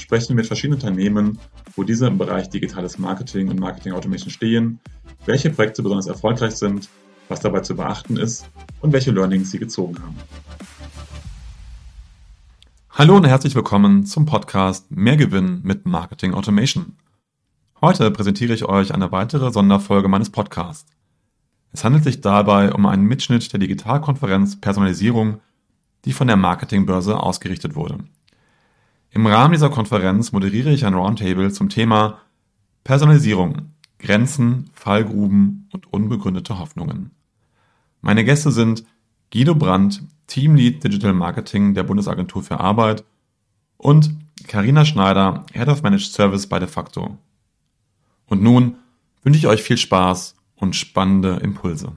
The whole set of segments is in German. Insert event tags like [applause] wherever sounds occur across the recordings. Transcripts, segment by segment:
sprechen wir mit verschiedenen Unternehmen, wo diese im Bereich digitales Marketing und Marketing Automation stehen, welche Projekte besonders erfolgreich sind, was dabei zu beachten ist und welche Learnings sie gezogen haben. Hallo und herzlich willkommen zum Podcast Mehr Gewinn mit Marketing Automation. Heute präsentiere ich euch eine weitere Sonderfolge meines Podcasts. Es handelt sich dabei um einen Mitschnitt der Digitalkonferenz Personalisierung, die von der Marketingbörse ausgerichtet wurde. Im Rahmen dieser Konferenz moderiere ich ein Roundtable zum Thema Personalisierung, Grenzen, Fallgruben und unbegründete Hoffnungen. Meine Gäste sind Guido Brandt, Teamlead Digital Marketing der Bundesagentur für Arbeit und Karina Schneider, Head of Managed Service bei De facto. Und nun wünsche ich euch viel Spaß und spannende Impulse.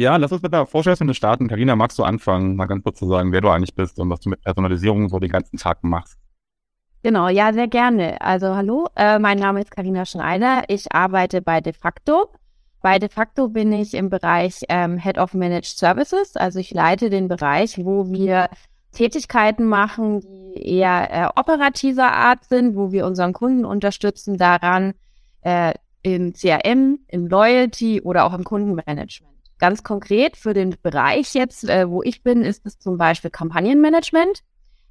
Ja, lass uns mit der Vorstellung starten. Karina, magst du anfangen, mal ganz kurz zu sagen, wer du eigentlich bist und was du mit Personalisierung so den ganzen Tag machst? Genau, ja, sehr gerne. Also hallo, äh, mein Name ist Karina Schneider. Ich arbeite bei De facto bei De facto bin ich im Bereich ähm, Head of Managed Services. Also ich leite den Bereich, wo wir Tätigkeiten machen, die eher äh, operativer Art sind, wo wir unseren Kunden unterstützen daran, äh, im CRM, im Loyalty oder auch im Kundenmanagement. Ganz konkret für den Bereich jetzt, äh, wo ich bin, ist es zum Beispiel Kampagnenmanagement.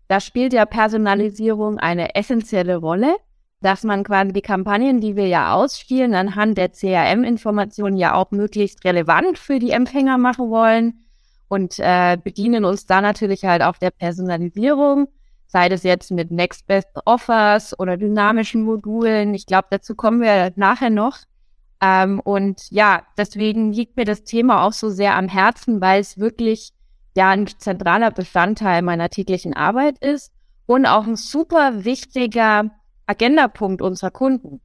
Da spielt ja Personalisierung eine essentielle Rolle dass man quasi die Kampagnen, die wir ja ausspielen, anhand der CRM-Informationen ja auch möglichst relevant für die Empfänger machen wollen und äh, bedienen uns da natürlich halt auch der Personalisierung, sei das jetzt mit Next Best Offers oder dynamischen Modulen. Ich glaube, dazu kommen wir nachher noch. Ähm, und ja, deswegen liegt mir das Thema auch so sehr am Herzen, weil es wirklich ja ein zentraler Bestandteil meiner täglichen Arbeit ist und auch ein super wichtiger Agendapunkt unserer Kunden.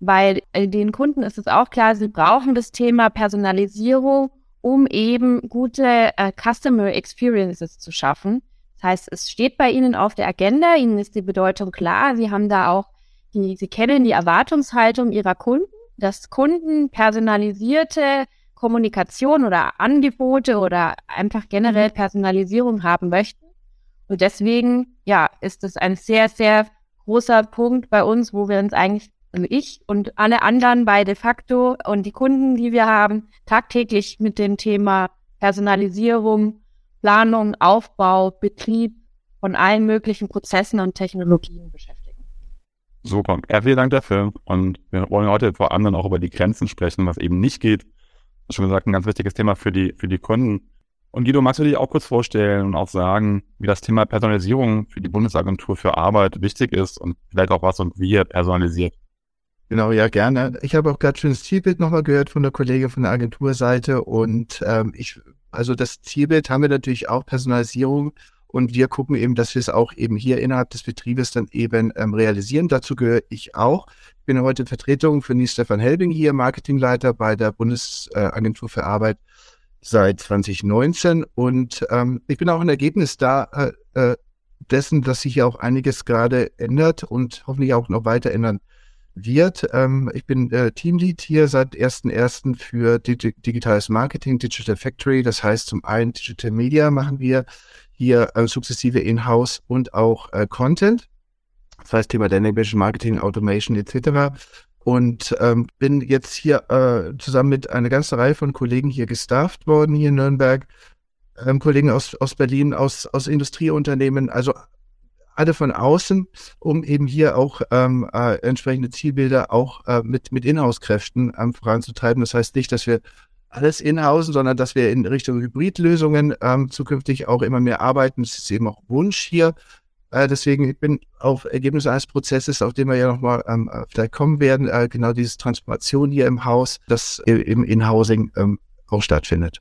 Weil den Kunden ist es auch klar, sie brauchen das Thema Personalisierung, um eben gute äh, Customer Experiences zu schaffen. Das heißt, es steht bei Ihnen auf der Agenda, Ihnen ist die Bedeutung klar, Sie haben da auch die, Sie kennen die Erwartungshaltung Ihrer Kunden, dass Kunden personalisierte Kommunikation oder Angebote oder einfach generell mhm. Personalisierung haben möchten. Und deswegen, ja, ist es ein sehr, sehr großer Punkt bei uns, wo wir uns eigentlich, also ich und alle anderen bei De facto und die Kunden, die wir haben, tagtäglich mit dem Thema Personalisierung, Planung, Aufbau, Betrieb von allen möglichen Prozessen und Technologien beschäftigen. Super. Ja, vielen Dank dafür. Und wir wollen heute vor allem dann auch über die Grenzen sprechen, was eben nicht geht. Schon gesagt, ein ganz wichtiges Thema für die, für die Kunden. Und Guido, magst du dich auch kurz vorstellen und auch sagen, wie das Thema Personalisierung für die Bundesagentur für Arbeit wichtig ist und vielleicht auch was und wie ihr personalisiert? Genau, ja, gerne. Ich habe auch gerade schon das Zielbild nochmal gehört von der Kollegin von der Agenturseite und ähm, ich, also das Zielbild haben wir natürlich auch Personalisierung und wir gucken eben, dass wir es auch eben hier innerhalb des Betriebes dann eben ähm, realisieren. Dazu gehöre ich auch. Ich bin heute in Vertretung für Nils Stefan Helbing hier, Marketingleiter bei der Bundesagentur für Arbeit seit 2019 und ähm, ich bin auch ein Ergebnis da äh, äh, dessen, dass sich ja auch einiges gerade ändert und hoffentlich auch noch weiter ändern wird. Ähm, ich bin äh, Teamlead hier seit 1.1. für Digi digitales Marketing, Digital Factory. Das heißt, zum einen Digital Media machen wir hier äh, sukzessive in-house und auch äh, Content. Das heißt, Thema Dynamic Marketing, Automation etc und ähm, bin jetzt hier äh, zusammen mit einer ganzen Reihe von Kollegen hier gestafft worden, hier in Nürnberg, ähm, Kollegen aus, aus Berlin, aus, aus Industrieunternehmen, also alle von außen, um eben hier auch ähm, äh, entsprechende Zielbilder auch äh, mit, mit Inhouse-Kräften ähm, voranzutreiben. Das heißt nicht, dass wir alles inhausen, sondern dass wir in Richtung Hybridlösungen ähm, zukünftig auch immer mehr arbeiten. Das ist eben auch Wunsch hier äh, deswegen, ich bin auf Ergebnisse eines Prozesses, auf den wir ja nochmal ähm, äh, vielleicht kommen werden, äh, genau diese Transformation hier im Haus, das im Inhousing ähm, auch stattfindet.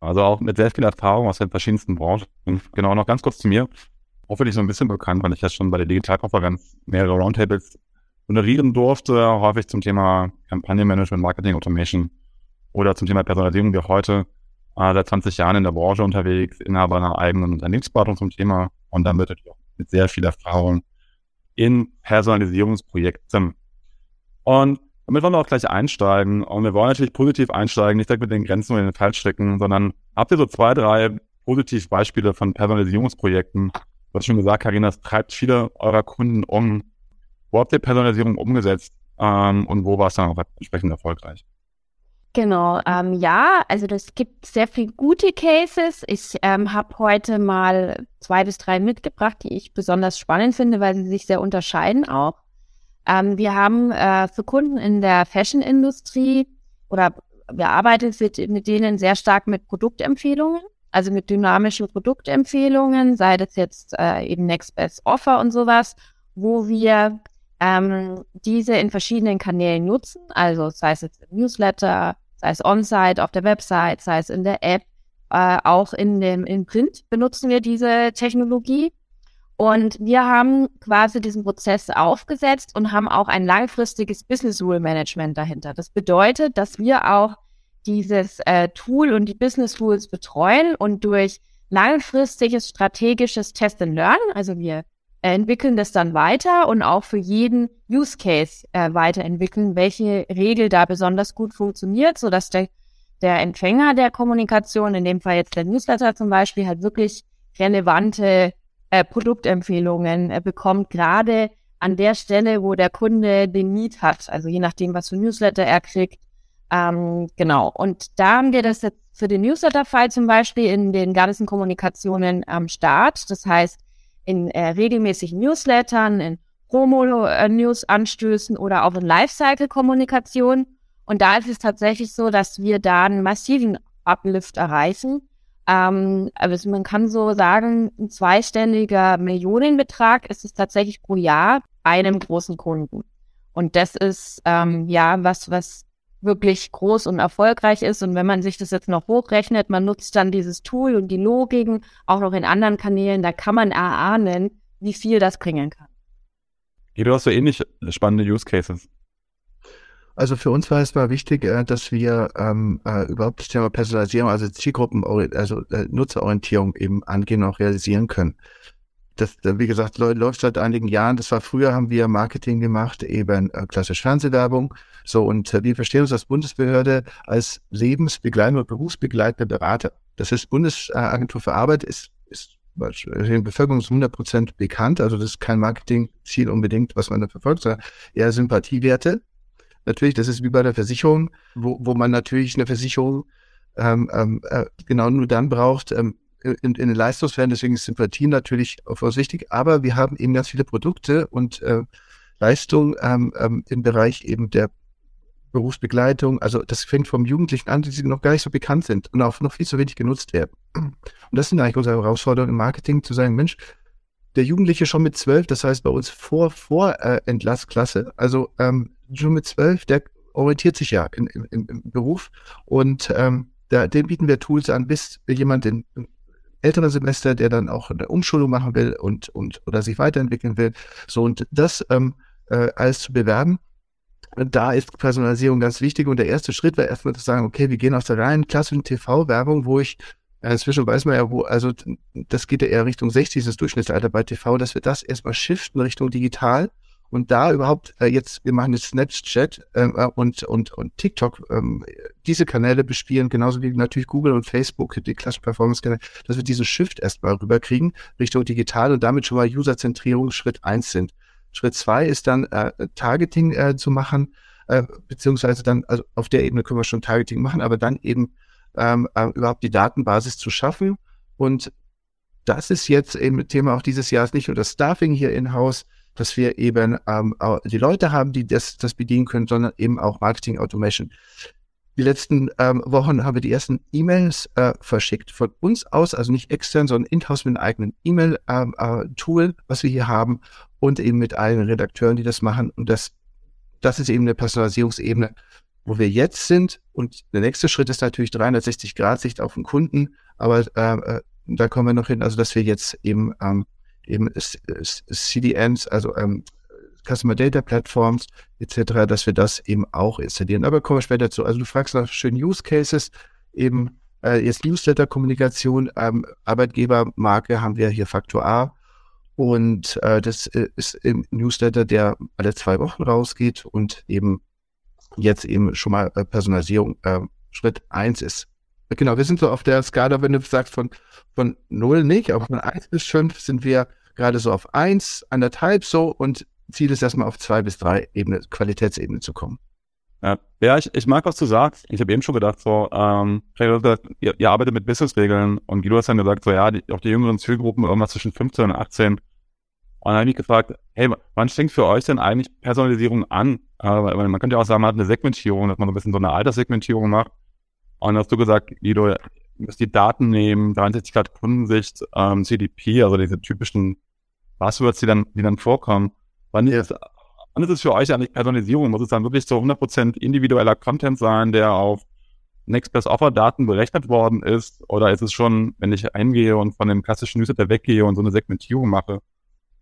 Also auch mit sehr viel Erfahrung aus den verschiedensten Branchen. Genau noch ganz kurz zu mir. Hoffentlich so ein bisschen bekannt, weil ich ja schon bei der Digitalkonferenz mehrere Roundtables moderieren durfte, häufig zum Thema Kampagnenmanagement, Marketing Automation oder zum Thema Personalisierung, wir heute äh, seit 20 Jahren in der Branche unterwegs, Inhaber einer eigenen Unternehmensberatung zum Thema und damit natürlich auch mit sehr viel Erfahrung in Personalisierungsprojekten. Und damit wollen wir auch gleich einsteigen. Und wir wollen natürlich positiv einsteigen, nicht direkt mit den Grenzen oder den Fallstricken, sondern habt ihr so zwei, drei Positivbeispiele von Personalisierungsprojekten? Du hast schon gesagt, Karina, es treibt viele eurer Kunden um. Wo habt ihr Personalisierung umgesetzt ähm, und wo war es dann auch entsprechend erfolgreich? Genau, ähm, ja, also es gibt sehr viele gute Cases. Ich ähm, habe heute mal zwei bis drei mitgebracht, die ich besonders spannend finde, weil sie sich sehr unterscheiden auch. Ähm, wir haben äh, für Kunden in der Fashion-Industrie oder wir arbeiten mit, mit denen sehr stark mit Produktempfehlungen, also mit dynamischen Produktempfehlungen, sei das jetzt äh, eben Next Best Offer und sowas, wo wir ähm, diese in verschiedenen Kanälen nutzen, also sei es jetzt im Newsletter, sei es on-site auf der Website, sei es in der App, äh, auch in dem in Print benutzen wir diese Technologie. Und wir haben quasi diesen Prozess aufgesetzt und haben auch ein langfristiges Business Rule Management dahinter. Das bedeutet, dass wir auch dieses äh, Tool und die Business Rules betreuen und durch langfristiges strategisches Test and Learn, also wir entwickeln das dann weiter und auch für jeden Use Case äh, weiterentwickeln, welche Regel da besonders gut funktioniert, so dass der, der Empfänger der Kommunikation, in dem Fall jetzt der Newsletter zum Beispiel, halt wirklich relevante äh, Produktempfehlungen äh, bekommt, gerade an der Stelle, wo der Kunde den Need hat, also je nachdem, was für Newsletter er kriegt. Ähm, genau. Und da haben wir das jetzt für den Newsletter-Fall zum Beispiel in den ganzen Kommunikationen am Start. Das heißt, in äh, regelmäßigen Newslettern, in Promo-News-Anstößen oder auch in Lifecycle-Kommunikation. Und da ist es tatsächlich so, dass wir da einen massiven Uplift erreichen. Ähm, also man kann so sagen, ein zweistelliger Millionenbetrag ist es tatsächlich pro Jahr einem großen Kunden. Und das ist ähm, ja was, was wirklich groß und erfolgreich ist. Und wenn man sich das jetzt noch hochrechnet, man nutzt dann dieses Tool und die Logiken auch noch in anderen Kanälen, da kann man erahnen, wie viel das bringen kann. du hast so ähnlich spannende Use Cases. Also für uns war es mal wichtig, äh, dass wir ähm, äh, überhaupt das Thema Personalisierung, also Zielgruppen, also äh, Nutzerorientierung eben angehen und auch realisieren können das, wie gesagt, läuft seit einigen Jahren. Das war früher, haben wir Marketing gemacht, eben äh, klassisch Fernsehwerbung. So, und äh, wir verstehen uns als Bundesbehörde als lebensbegleitender berufsbegleitender Berater. Das ist Bundesagentur für Arbeit, ist, ist in Bevölkerung 100 Prozent bekannt. Also das ist kein Marketingziel unbedingt, was man da verfolgt, sondern eher Sympathiewerte. Natürlich, das ist wie bei der Versicherung, wo, wo man natürlich eine Versicherung ähm, ähm, äh, genau nur dann braucht, ähm, in, in den Leistungsfällen, deswegen ist Sympathie natürlich vorsichtig, aber wir haben eben ganz viele Produkte und äh, Leistungen ähm, ähm, im Bereich eben der Berufsbegleitung. Also das fängt vom Jugendlichen an, die noch gar nicht so bekannt sind und auch noch viel zu wenig genutzt werden. Und das sind eigentlich unsere Herausforderungen im Marketing, zu sagen, Mensch, der Jugendliche schon mit zwölf, das heißt bei uns vor, vor äh, Entlassklasse, also ähm, schon mit zwölf, der orientiert sich ja in, in, im Beruf und ähm, da, dem bieten wir Tools an, bis jemand in ältere Semester, der dann auch eine Umschulung machen will und, und oder sich weiterentwickeln will. So und das ähm, äh, alles zu bewerben. Da ist Personalisierung ganz wichtig und der erste Schritt war erstmal zu sagen, okay, wir gehen aus der reinen klassischen TV-Werbung, wo ich äh, Inzwischen weiß man ja, wo, also das geht ja eher Richtung 60, das Durchschnittsalter bei TV, dass wir das erstmal shiften Richtung digital und da überhaupt äh, jetzt, wir machen jetzt Snapchat ähm, äh, und, und, und TikTok, ähm, diese Kanäle bespielen, genauso wie natürlich Google und Facebook, die klassischen Performance-Kanäle, dass wir diesen Shift erstmal rüberkriegen Richtung digital und damit schon mal User-Zentrierung Schritt eins sind. Schritt zwei ist dann äh, Targeting äh, zu machen, äh, beziehungsweise dann, also auf der Ebene können wir schon Targeting machen, aber dann eben ähm, äh, überhaupt die Datenbasis zu schaffen. Und das ist jetzt eben Thema auch dieses Jahres nicht nur das Staffing hier in-house, dass wir eben ähm, die Leute haben, die das, das bedienen können, sondern eben auch Marketing Automation. Die letzten ähm, Wochen haben wir die ersten E-Mails äh, verschickt von uns aus, also nicht extern, sondern in-house mit einem eigenen E-Mail-Tool, ähm, äh, was wir hier haben und eben mit allen Redakteuren, die das machen. Und das, das ist eben eine Personalisierungsebene, wo wir jetzt sind. Und der nächste Schritt ist natürlich 360 Grad Sicht auf den Kunden, aber äh, äh, da kommen wir noch hin, also dass wir jetzt eben ähm, eben CDNs, also ähm, Customer Data Platforms etc., dass wir das eben auch installieren. Aber kommen wir später zu. Also du fragst nach schönen Use Cases, eben äh, jetzt Newsletter-Kommunikation, ähm, Arbeitgebermarke haben wir hier Faktor A. Und äh, das äh, ist im Newsletter, der alle zwei Wochen rausgeht und eben jetzt eben schon mal äh, Personalisierung äh, Schritt eins ist. Genau, wir sind so auf der Skala, wenn du sagst von, von null nicht, aber von eins bis fünf sind wir gerade so auf eins, anderthalb so und Ziel ist erstmal auf zwei bis drei Ebene, Qualitätsebene zu kommen. Ja, ja ich, ich mag, was du sagst. Ich habe eben schon gedacht, so, ähm, ihr, ihr arbeitet mit Businessregeln und Guido hat dann gesagt, so ja, die, auch die jüngeren Zielgruppen irgendwas zwischen 15 und 18. Und dann habe ich gefragt, hey, wann fängt für euch denn eigentlich Personalisierung an? Äh, weil man könnte ja auch sagen, man hat eine Segmentierung, dass man so ein bisschen so eine Alterssegmentierung macht. Und hast du gesagt, Guido, müsst die Daten nehmen, 63 Grad Kundensicht, ähm, CDP, also diese typischen Buzzwords, die dann, die dann vorkommen. Wann ist Wann ist es für euch eigentlich Personalisierung? Muss es dann wirklich so 100% individueller Content sein, der auf Next Best Offer Daten berechnet worden ist? Oder ist es schon, wenn ich eingehe und von dem klassischen Newsletter weggehe und so eine Segmentierung mache,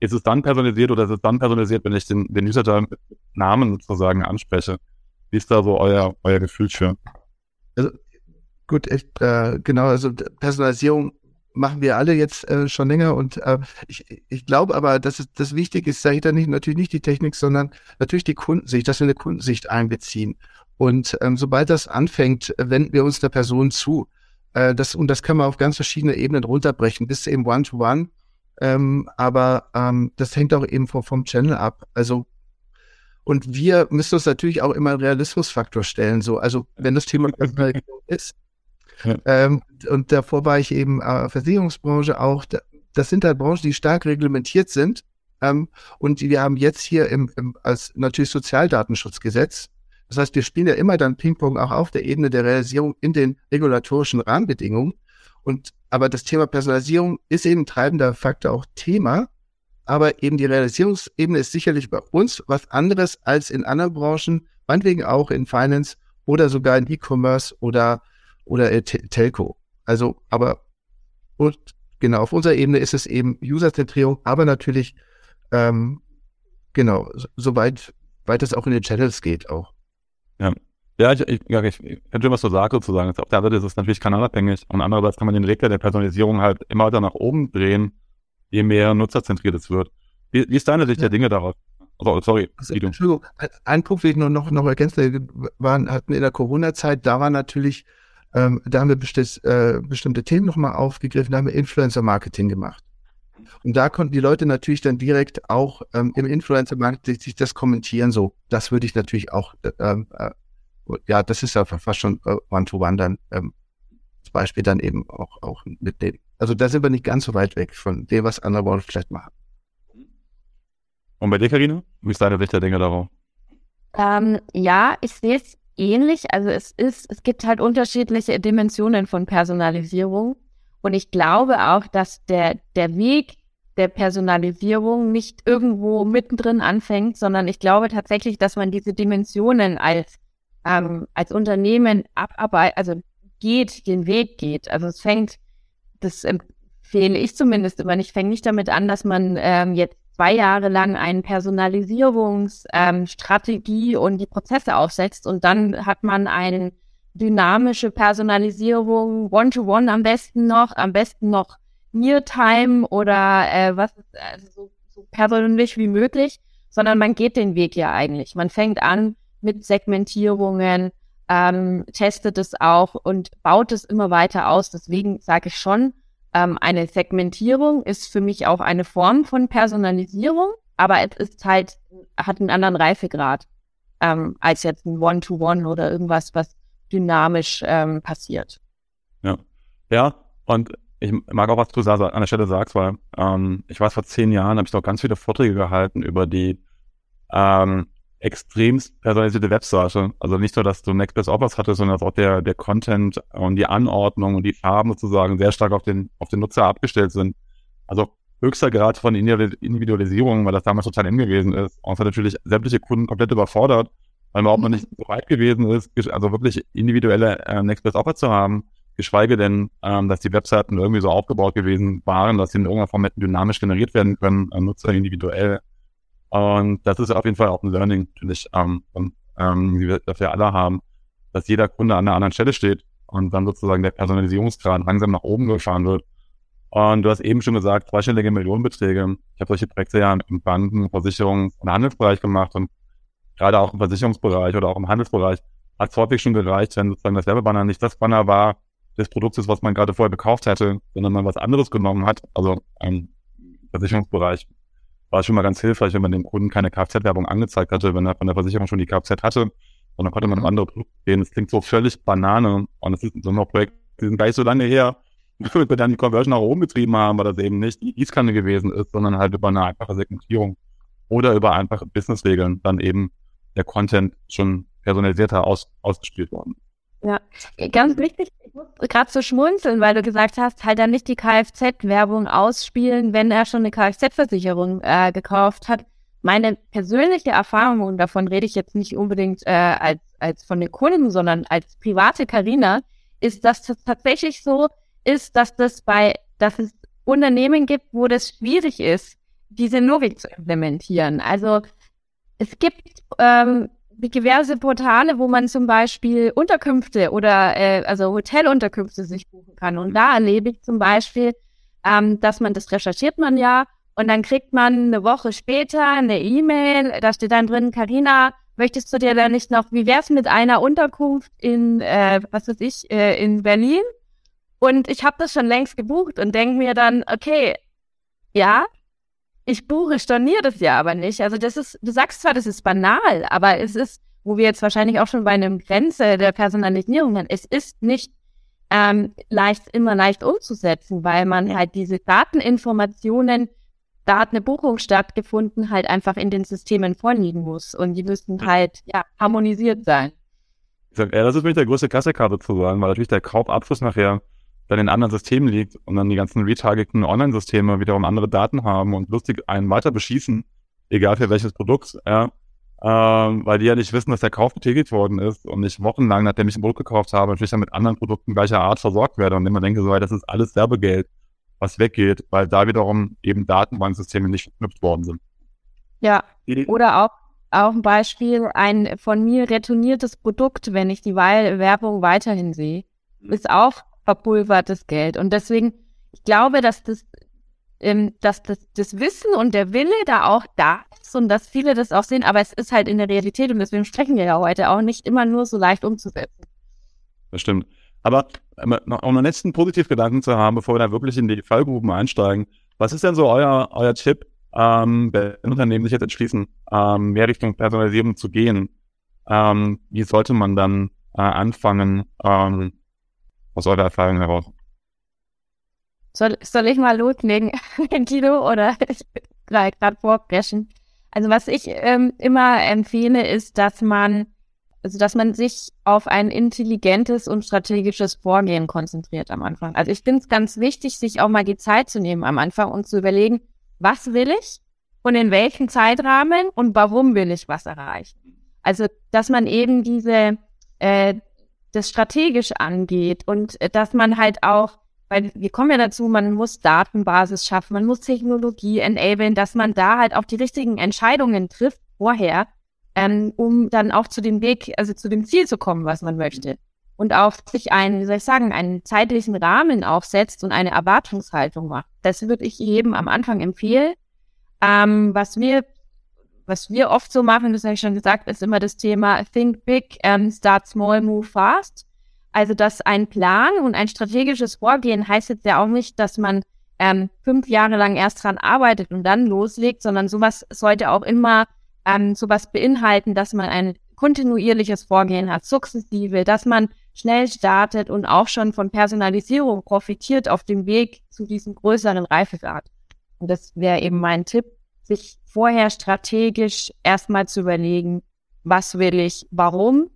ist es dann personalisiert oder ist es dann personalisiert, wenn ich den, den Newsletter mit Namen sozusagen anspreche? Wie ist da so euer, euer Gefühl für? Also, gut, echt, äh, genau, also Personalisierung machen wir alle jetzt äh, schon länger und äh, ich, ich glaube aber, dass es, das Wichtige ist dahinter nicht, natürlich nicht die Technik, sondern natürlich die Kundensicht, dass wir eine Kundensicht einbeziehen. Und ähm, sobald das anfängt, wenden wir uns der Person zu. Äh, das, und das können wir auf ganz verschiedene Ebenen runterbrechen, bis eben One-to-One. -one. Ähm, aber ähm, das hängt auch eben vom, vom Channel ab. Also und wir müssen uns natürlich auch immer einen Realismusfaktor stellen. So, also wenn das Thema [laughs] ist, ähm, und davor war ich eben äh, Versicherungsbranche auch. Das sind halt Branchen, die stark reglementiert sind. Ähm, und wir haben jetzt hier im, im, als natürlich Sozialdatenschutzgesetz. Das heißt, wir spielen ja immer dann Ping-Pong auch auf der Ebene der Realisierung in den regulatorischen Rahmenbedingungen. Und aber das Thema Personalisierung ist eben treibender Faktor auch Thema. Aber eben die Realisierungsebene ist sicherlich bei uns was anderes als in anderen Branchen, meinetwegen auch in Finance oder sogar in E-Commerce oder oder äh, Telco. Also, aber und genau, auf unserer Ebene ist es eben User-Zentrierung, aber natürlich ähm, genau, soweit weit es auch in den Channels geht auch. Ja. Ja, ich, ich, ja, ich, ich könnte was so sagen sozusagen. Auf der anderen Seite ist es natürlich kanalabhängig und andererseits kann man den Regler der Personalisierung halt immer weiter nach oben drehen, je mehr nutzerzentriert es wird. Wie, wie ist deine Sicht ja. der Dinge darauf? Oh, sorry. Also, Entschuldigung, ein Punkt will ich nur noch, noch ergänzen. Wir waren, hatten in der Corona-Zeit, da war natürlich ähm, da haben wir bestimmt, äh, bestimmte Themen nochmal aufgegriffen, da haben wir Influencer-Marketing gemacht. Und da konnten die Leute natürlich dann direkt auch ähm, im Influencer-Marketing sich das kommentieren. So, das würde ich natürlich auch, äh, äh, ja, das ist ja fast schon äh, One-to-One dann ähm, zum Beispiel dann eben auch, auch mitnehmen. Also da sind wir nicht ganz so weit weg von dem, was andere Branchen vielleicht machen. Und bei dir, Karina? Wie ist deine Sicht der Dinge darauf? Ähm, ja, ich sehe es ähnlich. Also es ist, es gibt halt unterschiedliche Dimensionen von Personalisierung. Und ich glaube auch, dass der, der Weg der Personalisierung nicht irgendwo mittendrin anfängt, sondern ich glaube tatsächlich, dass man diese Dimensionen als, ähm, als Unternehmen abarbeitet, also geht, den Weg geht. Also es fängt, das empfehle ich zumindest immer nicht, fängt nicht damit an, dass man ähm, jetzt zwei Jahre lang eine Personalisierungsstrategie ähm, und die Prozesse aufsetzt und dann hat man eine dynamische Personalisierung, One-to-One -one am besten noch, am besten noch Near-Time oder äh, was also so, so persönlich wie möglich, sondern man geht den Weg ja eigentlich. Man fängt an mit Segmentierungen, ähm, testet es auch und baut es immer weiter aus. Deswegen sage ich schon, ähm, eine Segmentierung ist für mich auch eine Form von Personalisierung, aber es ist halt, hat einen anderen Reifegrad ähm, als jetzt ein One-to-One -One oder irgendwas, was dynamisch ähm, passiert. Ja. Ja, und ich mag auch, was du an der Stelle sagst, weil ähm, ich weiß, vor zehn Jahren habe ich doch ganz viele Vorträge gehalten über die ähm, extremst personalisierte Webseite. Also nicht nur, dass du Next Best Offers hattest, sondern dass auch der, der Content und die Anordnung und die Farben sozusagen sehr stark auf den, auf den Nutzer abgestellt sind. Also höchster Grad von Individualisierung, weil das damals total eng gewesen ist. Und es hat natürlich sämtliche Kunden komplett überfordert, weil man auch noch nicht so weit gewesen ist, also wirklich individuelle äh, Next Best Offer zu haben. Geschweige denn, ähm, dass die Webseiten irgendwie so aufgebaut gewesen waren, dass sie in irgendeiner Form hätten dynamisch generiert werden können, äh, Nutzer individuell Und das ist auf jeden Fall auch ein Learning, natürlich, ähm, und, ähm, wir, das wir alle haben, dass jeder Kunde an einer anderen Stelle steht und dann sozusagen der Personalisierungsgrad langsam nach oben gefahren wird. Und du hast eben schon gesagt, zweistellige Millionenbeträge. Ich habe solche Projekte ja im Banken-, Versicherungs- und Handelsbereich gemacht und gerade auch im Versicherungsbereich oder auch im Handelsbereich hat es häufig schon gereicht, wenn sozusagen das Werbebanner nicht das Banner war des Produktes, was man gerade vorher gekauft hätte, sondern man was anderes genommen hat. Also im Versicherungsbereich war schon mal ganz hilfreich, wenn man dem Kunden keine Kfz-Werbung angezeigt hatte, wenn er von der Versicherung schon die Kfz hatte. Und dann konnte man mhm. andere Produkte sehen. Das klingt so völlig Banane. Und es ist so ein Projekt, die sind gar nicht so lange her, wir dann die Conversion nach oben getrieben haben, weil das eben nicht die Gießkanne gewesen ist, sondern halt über eine einfache Segmentierung oder über einfache Businessregeln dann eben der Content schon personalisierter aus, ausgespielt worden. Ja, ganz wichtig, ich muss gerade so schmunzeln, weil du gesagt hast, halt dann nicht die Kfz-Werbung ausspielen, wenn er schon eine Kfz-Versicherung äh, gekauft hat. Meine persönliche Erfahrung, und davon rede ich jetzt nicht unbedingt äh, als, als von den Kunden, sondern als private Karina, ist, dass das tatsächlich so ist, dass das bei, dass es Unternehmen gibt, wo das schwierig ist, diese Logik zu implementieren. Also es gibt ähm, diverse Portale, wo man zum Beispiel Unterkünfte oder äh, also Hotelunterkünfte sich buchen kann. Und da erlebe ich zum Beispiel, ähm, dass man das recherchiert man ja und dann kriegt man eine Woche später eine E-Mail, da steht dann drin, Karina, möchtest du dir da nicht noch, wie wär's mit einer Unterkunft in, äh, was weiß ich, äh, in Berlin? Und ich habe das schon längst gebucht und denke mir dann, okay, ja, ich buche, storniere das ja aber nicht. Also das ist, du sagst zwar, das ist banal, aber es ist, wo wir jetzt wahrscheinlich auch schon bei einem Grenze der Personalisierung sind, es ist nicht ähm, leicht, immer leicht umzusetzen, weil man halt diese Dateninformationen, da hat eine Buchung stattgefunden, halt einfach in den Systemen vorliegen muss. Und die müssen halt, ja, harmonisiert sein. Ja, das ist wirklich der größte Kassekarte zu sagen, weil natürlich der Kaufabschluss nachher dann in anderen Systemen liegt und dann die ganzen retargeten Online-Systeme wiederum andere Daten haben und lustig einen weiter beschießen, egal für welches Produkt, ja, ähm, weil die ja nicht wissen, dass der Kauf betätigt worden ist und ich wochenlang, nachdem ich ein Produkt gekauft habe, natürlich dann mit anderen Produkten gleicher Art versorgt werde und immer denke so, das ist alles Werbegeld, was weggeht, weil da wiederum eben Datenbanksysteme nicht verknüpft worden sind. Ja, oder auch auch ein Beispiel, ein von mir retourniertes Produkt, wenn ich die Werbung weiterhin sehe, ist auch verpulvertes Geld. Und deswegen, ich glaube, dass das, ähm, dass das, das Wissen und der Wille da auch da ist und dass viele das auch sehen, aber es ist halt in der Realität und deswegen sprechen wir ja heute auch nicht immer nur so leicht umzusetzen. Das stimmt. Aber um einen letzten Positivgedanken zu haben, bevor wir da wirklich in die Fallgruben einsteigen, was ist denn so euer, euer Tipp, ähm, wenn Unternehmen sich jetzt entschließen, ähm, mehr Richtung Personalisierung zu gehen? Ähm, wie sollte man dann äh, anfangen, ähm, aus eurer Erfahrung heraus? Soll, soll ich mal loslegen, [laughs] Guido, oder [laughs] gerade vorbrechen? Also was ich ähm, immer empfehle, ist, dass man, also dass man sich auf ein intelligentes und strategisches Vorgehen konzentriert am Anfang. Also ich finde es ganz wichtig, sich auch mal die Zeit zu nehmen am Anfang und zu überlegen, was will ich und in welchem Zeitrahmen und warum will ich was erreichen. Also dass man eben diese äh, das strategisch angeht und äh, dass man halt auch, weil wir kommen ja dazu, man muss Datenbasis schaffen, man muss Technologie enablen, dass man da halt auch die richtigen Entscheidungen trifft vorher, ähm, um dann auch zu dem Weg, also zu dem Ziel zu kommen, was man möchte. Und auch sich einen, wie soll ich sagen, einen zeitlichen Rahmen aufsetzt und eine Erwartungshaltung macht. Das würde ich jedem am Anfang empfehlen. Ähm, was wir was wir oft so machen, das habe ich schon gesagt, ist immer das Thema Think Big, um, Start Small, Move Fast. Also, dass ein Plan und ein strategisches Vorgehen heißt jetzt ja auch nicht, dass man ähm, fünf Jahre lang erst dran arbeitet und dann loslegt, sondern sowas sollte auch immer ähm, sowas beinhalten, dass man ein kontinuierliches Vorgehen hat, sukzessive, dass man schnell startet und auch schon von Personalisierung profitiert auf dem Weg zu diesem größeren Reifegrad. Und das wäre eben mein Tipp, sich vorher strategisch erstmal zu überlegen, was will ich, warum,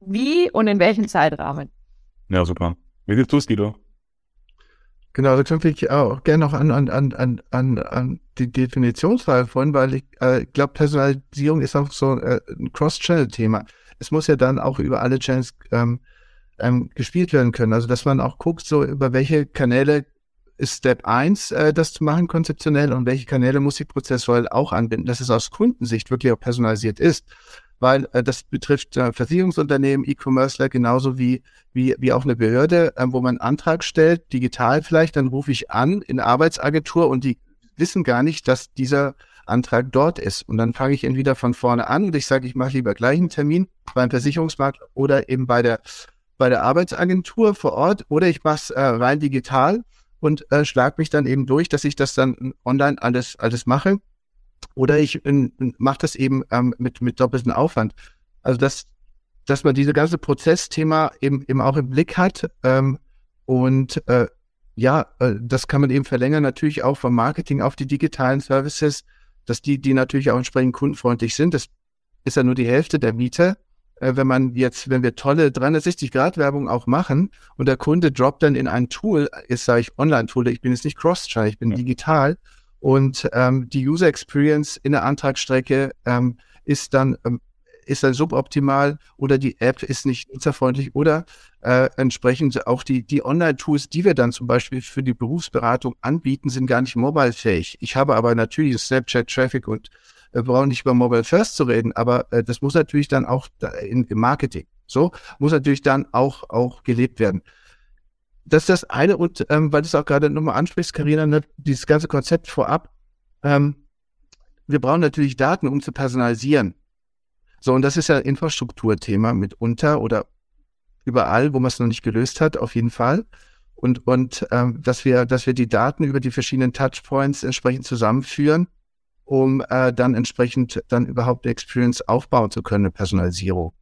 wie und in welchem Zeitrahmen. Ja, super. Wie siehst du es, Guido? Genau, da knüpfe ich auch gerne noch an, an, an, an, an die Definitionsfrage von, weil ich äh, glaube, Personalisierung ist auch so äh, ein Cross-Channel-Thema. Es muss ja dann auch über alle Channels ähm, ähm, gespielt werden können. Also dass man auch guckt, so über welche Kanäle ist Step 1, äh, das zu machen konzeptionell. Und welche Kanäle muss ich prozessual auch anbinden, dass es aus Kundensicht wirklich auch personalisiert ist. Weil äh, das betrifft äh, Versicherungsunternehmen, E-Commercer genauso wie, wie, wie auch eine Behörde, äh, wo man einen Antrag stellt, digital vielleicht, dann rufe ich an in Arbeitsagentur und die wissen gar nicht, dass dieser Antrag dort ist. Und dann fange ich entweder von vorne an und ich sage, ich mache lieber gleich einen Termin beim Versicherungsmarkt oder eben bei der, bei der Arbeitsagentur vor Ort oder ich mache es äh, rein digital und äh, schlag mich dann eben durch, dass ich das dann online alles, alles mache. Oder ich äh, mache das eben ähm, mit, mit doppeltem Aufwand. Also dass, dass man diese ganze Prozessthema eben, eben auch im Blick hat. Ähm, und äh, ja, äh, das kann man eben verlängern, natürlich auch vom Marketing auf die digitalen Services, dass die, die natürlich auch entsprechend kundenfreundlich sind. Das ist ja nur die Hälfte der Miete. Äh, wenn man jetzt, wenn wir tolle 360-Grad-Werbung auch machen und der Kunde droppt dann in ein Tool, jetzt sage ich Online-Tool, ich bin jetzt nicht Cross-Channel, ich bin ja. digital und ähm, die User Experience in der Antragsstrecke ähm, ist dann ähm, ist dann suboptimal oder die App ist nicht nutzerfreundlich oder äh, entsprechend auch die, die Online-Tools, die wir dann zum Beispiel für die Berufsberatung anbieten, sind gar nicht mobile-fähig. Ich habe aber natürlich Snapchat-Traffic und äh, brauche nicht über Mobile First zu reden, aber äh, das muss natürlich dann auch da in, im Marketing, so, muss natürlich dann auch, auch gelebt werden das ist das eine und ähm, weil du es auch gerade nochmal ansprichst, Karina, ne, dieses ganze Konzept vorab. Ähm, wir brauchen natürlich Daten, um zu personalisieren. So, und das ist ja Infrastrukturthema mitunter oder überall, wo man es noch nicht gelöst hat, auf jeden Fall. Und, und ähm, dass wir, dass wir die Daten über die verschiedenen Touchpoints entsprechend zusammenführen, um äh, dann entsprechend dann überhaupt eine Experience aufbauen zu können, eine Personalisierung.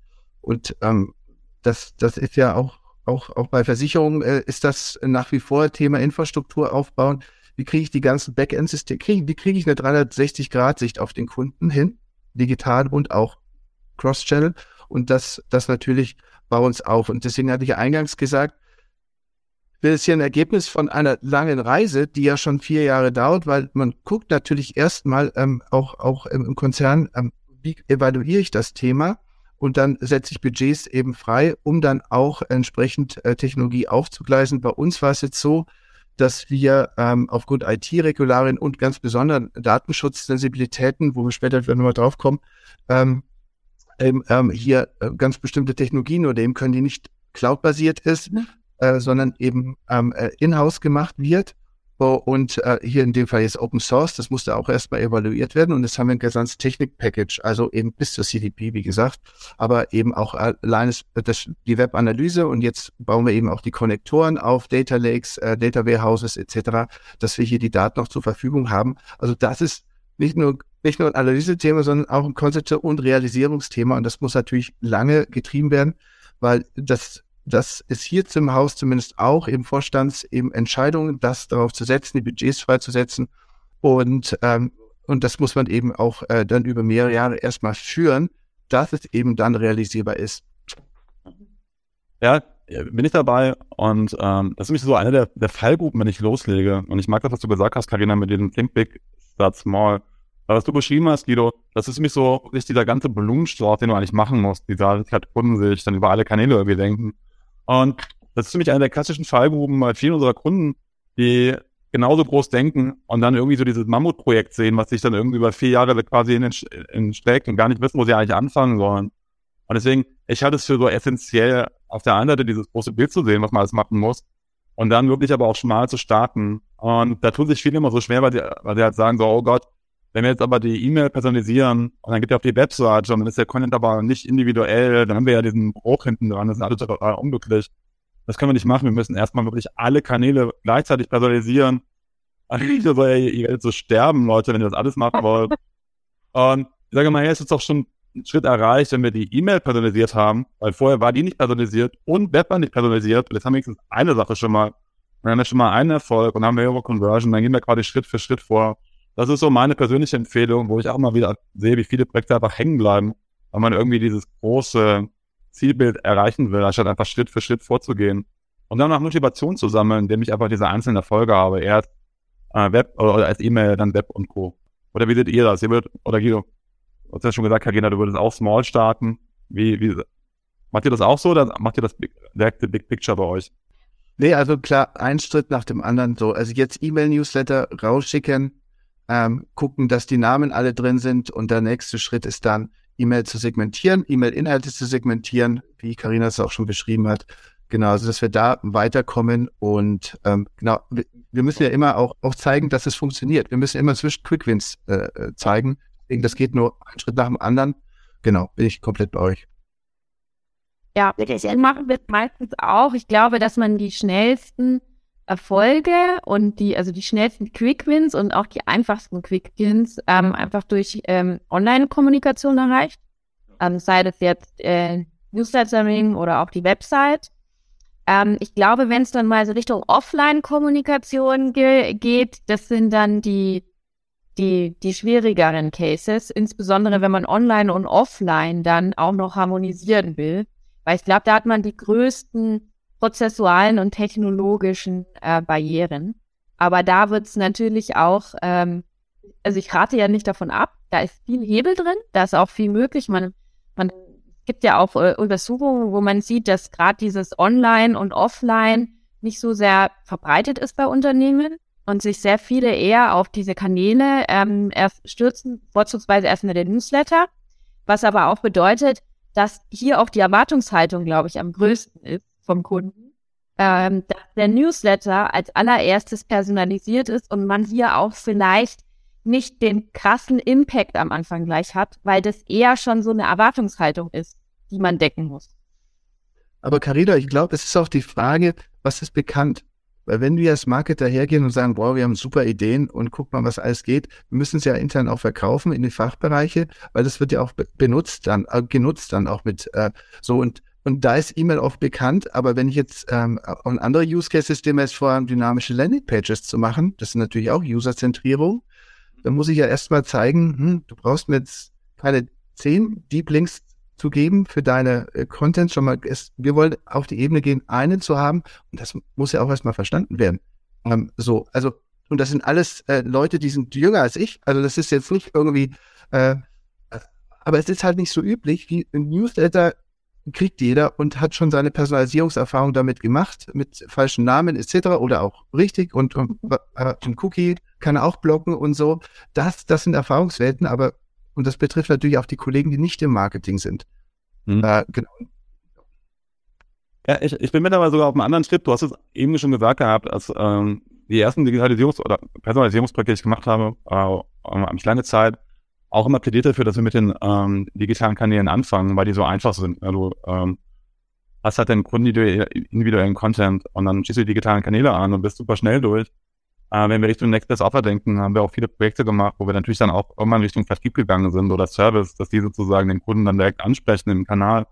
Und ähm, das, das ist ja auch auch, auch bei Versicherungen äh, ist das nach wie vor Thema Infrastruktur aufbauen. Wie kriege ich die ganzen Backend-Systeme, wie kriege ich eine 360-Grad-Sicht auf den Kunden hin, digital und auch Cross-Channel und das, das natürlich bei uns auf. Und deswegen hatte ich ja eingangs gesagt, das ist hier ein Ergebnis von einer langen Reise, die ja schon vier Jahre dauert, weil man guckt natürlich erstmal ähm, auch, auch im Konzern, ähm, wie evaluiere ich das Thema und dann setze ich Budgets eben frei, um dann auch entsprechend äh, Technologie aufzugleisen. Bei uns war es jetzt so, dass wir ähm, aufgrund IT-Regularien und ganz besonderen Datenschutzsensibilitäten, wo wir später nochmal drauf kommen, ähm, ähm, hier äh, ganz bestimmte Technologien oder eben können, die nicht cloud-basiert ist, mhm. Äh, sondern eben ähm, äh, in-house gemacht wird und äh, hier in dem Fall jetzt Open Source, das musste auch erstmal evaluiert werden. Und jetzt haben wir ein gesamtes Technik-Package, also eben bis zur CDP, wie gesagt, aber eben auch allein das, die Web-Analyse und jetzt bauen wir eben auch die Konnektoren auf Data Lakes, äh, Data Warehouses etc., dass wir hier die Daten noch zur Verfügung haben. Also das ist nicht nur nicht nur ein Analysethema, sondern auch ein Konzept- und Realisierungsthema. Und das muss natürlich lange getrieben werden, weil das das ist hier zum Haus zumindest auch im Vorstands eben Entscheidungen, das darauf zu setzen, die Budgets freizusetzen. Und, ähm, und das muss man eben auch äh, dann über mehrere Jahre erstmal führen, dass es eben dann realisierbar ist. Ja, bin ich dabei und ähm, das ist nämlich so eine der, der Fallgruppen, wenn ich loslege. Und ich mag das, was du gesagt hast, Karina, mit dem Think Big, Start Small. Was du beschrieben hast, Guido, das ist nämlich so wirklich dieser ganze Blumenstrauß, den du eigentlich machen musst, dieser halt Kundensicht, dann über alle Kanäle irgendwie denken. Und das ist für mich einer der klassischen Fallgruben bei vielen unserer Kunden, die genauso groß denken und dann irgendwie so dieses Mammutprojekt sehen, was sich dann irgendwie über vier Jahre quasi in, in steckt und gar nicht wissen, wo sie eigentlich anfangen sollen. Und deswegen, ich halte es für so essentiell, auf der einen Seite dieses große Bild zu sehen, was man alles machen muss, und dann wirklich aber auch schmal zu starten. Und da tun sich viele immer so schwer, weil sie, weil sie halt sagen so, oh Gott, wenn wir jetzt aber die E-Mail personalisieren und dann geht er auf die Webseite und dann ist der Content aber nicht individuell, dann haben wir ja diesen Bruch hinten dran, das ist alles total unglücklich. Das können wir nicht machen. Wir müssen erstmal wirklich alle Kanäle gleichzeitig personalisieren. [laughs] Eigentlich soll ja ihr so sterben, Leute, wenn ihr das alles machen wollt. Und ich sage mal, es ist doch schon ein Schritt erreicht, wenn wir die E-Mail personalisiert haben, weil vorher war die nicht personalisiert und Web war nicht personalisiert. Und jetzt haben wir wenigstens eine Sache schon mal. Wir haben ja schon mal einen Erfolg und haben mehrere Conversion. Dann gehen wir quasi Schritt für Schritt vor. Das ist so meine persönliche Empfehlung, wo ich auch mal wieder sehe, wie viele Projekte einfach hängen bleiben, weil man irgendwie dieses große Zielbild erreichen will, anstatt einfach Schritt für Schritt vorzugehen. Und dann noch Motivation zu sammeln, indem ich einfach diese einzelnen Erfolge habe. Erst äh, Web oder als E-Mail, dann Web und Co. Oder wie seht ihr das? Ihr würdet, oder Guido, du hast ja schon gesagt, Karina, du würdest auch small starten. Wie, wie, macht ihr das auch so oder macht ihr das direkte Big Picture bei euch? Nee, also klar, ein Schritt nach dem anderen so. Also jetzt E-Mail-Newsletter rausschicken, ähm, gucken, dass die Namen alle drin sind und der nächste Schritt ist dann, E-Mail zu segmentieren, E-Mail-Inhalte zu segmentieren, wie Karina es auch schon beschrieben hat. Genau, also dass wir da weiterkommen und ähm, genau, wir, müssen ja immer auch, auch zeigen, dass es funktioniert. Wir müssen immer zwischen Quick-Wins äh, äh zeigen. Das geht nur ein Schritt nach dem anderen. Genau, bin ich komplett bei euch. Ja, das machen wir meistens auch. Ich glaube, dass man die schnellsten Erfolge und die, also die schnellsten Quick Wins und auch die einfachsten Quick Wins ähm, einfach durch ähm, Online-Kommunikation erreicht. Ähm, sei das jetzt äh, Newslettering oder auch die Website. Ähm, ich glaube, wenn es dann mal so Richtung Offline-Kommunikation ge geht, das sind dann die, die, die schwierigeren Cases, insbesondere wenn man online und offline dann auch noch harmonisieren will. Weil ich glaube, da hat man die größten prozessualen und technologischen äh, Barrieren. Aber da wird es natürlich auch, ähm, also ich rate ja nicht davon ab, da ist viel Hebel drin, da ist auch viel möglich. Man, man gibt ja auch äh, Untersuchungen, wo man sieht, dass gerade dieses Online und Offline nicht so sehr verbreitet ist bei Unternehmen und sich sehr viele eher auf diese Kanäle ähm, erst stürzen, vorzugsweise erstmal der Newsletter, was aber auch bedeutet, dass hier auch die Erwartungshaltung, glaube ich, am größten ist vom Kunden, ähm, dass der Newsletter als allererstes personalisiert ist und man hier auch vielleicht nicht den krassen Impact am Anfang gleich hat, weil das eher schon so eine Erwartungshaltung ist, die man decken muss. Aber Carina, ich glaube, es ist auch die Frage, was ist bekannt? Weil wenn wir als Marketer hergehen und sagen, wow, wir haben super Ideen und guck mal, was alles geht, wir müssen es ja intern auch verkaufen in die Fachbereiche, weil das wird ja auch benutzt dann, äh, genutzt dann auch mit äh, so und und da ist E-Mail oft bekannt, aber wenn ich jetzt ähm, und andere Use Cases, die wir jetzt vorhaben, dynamische Landingpages zu machen, das ist natürlich auch User-Zentrierung, dann muss ich ja erstmal zeigen, hm, du brauchst mir jetzt keine zehn Deep Links zu geben für deine äh, Content schon mal. Es, wir wollen auf die Ebene gehen, einen zu haben und das muss ja auch erstmal verstanden werden. Ähm, so, also und das sind alles äh, Leute, die sind jünger als ich. Also das ist jetzt nicht irgendwie, äh, aber es ist halt nicht so üblich, wie ein Newsletter kriegt jeder und hat schon seine Personalisierungserfahrung damit gemacht, mit falschen Namen etc. oder auch richtig und, und äh, ein Cookie kann er auch blocken und so. Das, das sind Erfahrungswelten, aber und das betrifft natürlich auch die Kollegen, die nicht im Marketing sind. Hm. Äh, genau. Ja, ich, ich bin mittlerweile sogar auf einem anderen Schritt. Du hast es eben schon gesagt gehabt, als ähm, die ersten Digitalisierungs- oder Personalisierungsprojekte, die ich gemacht habe, äh, habe ich lange Zeit auch immer plädiert dafür, dass wir mit den ähm, digitalen Kanälen anfangen, weil die so einfach sind. Also ähm, hast halt den individuellen Content und dann schießt du die digitalen Kanäle an und bist super schnell durch. Äh, wenn wir Richtung Next Best Offer denken, haben wir auch viele Projekte gemacht, wo wir natürlich dann auch irgendwann Richtung Vertrieb gegangen sind oder Service, dass die sozusagen den Kunden dann direkt ansprechen im Kanal.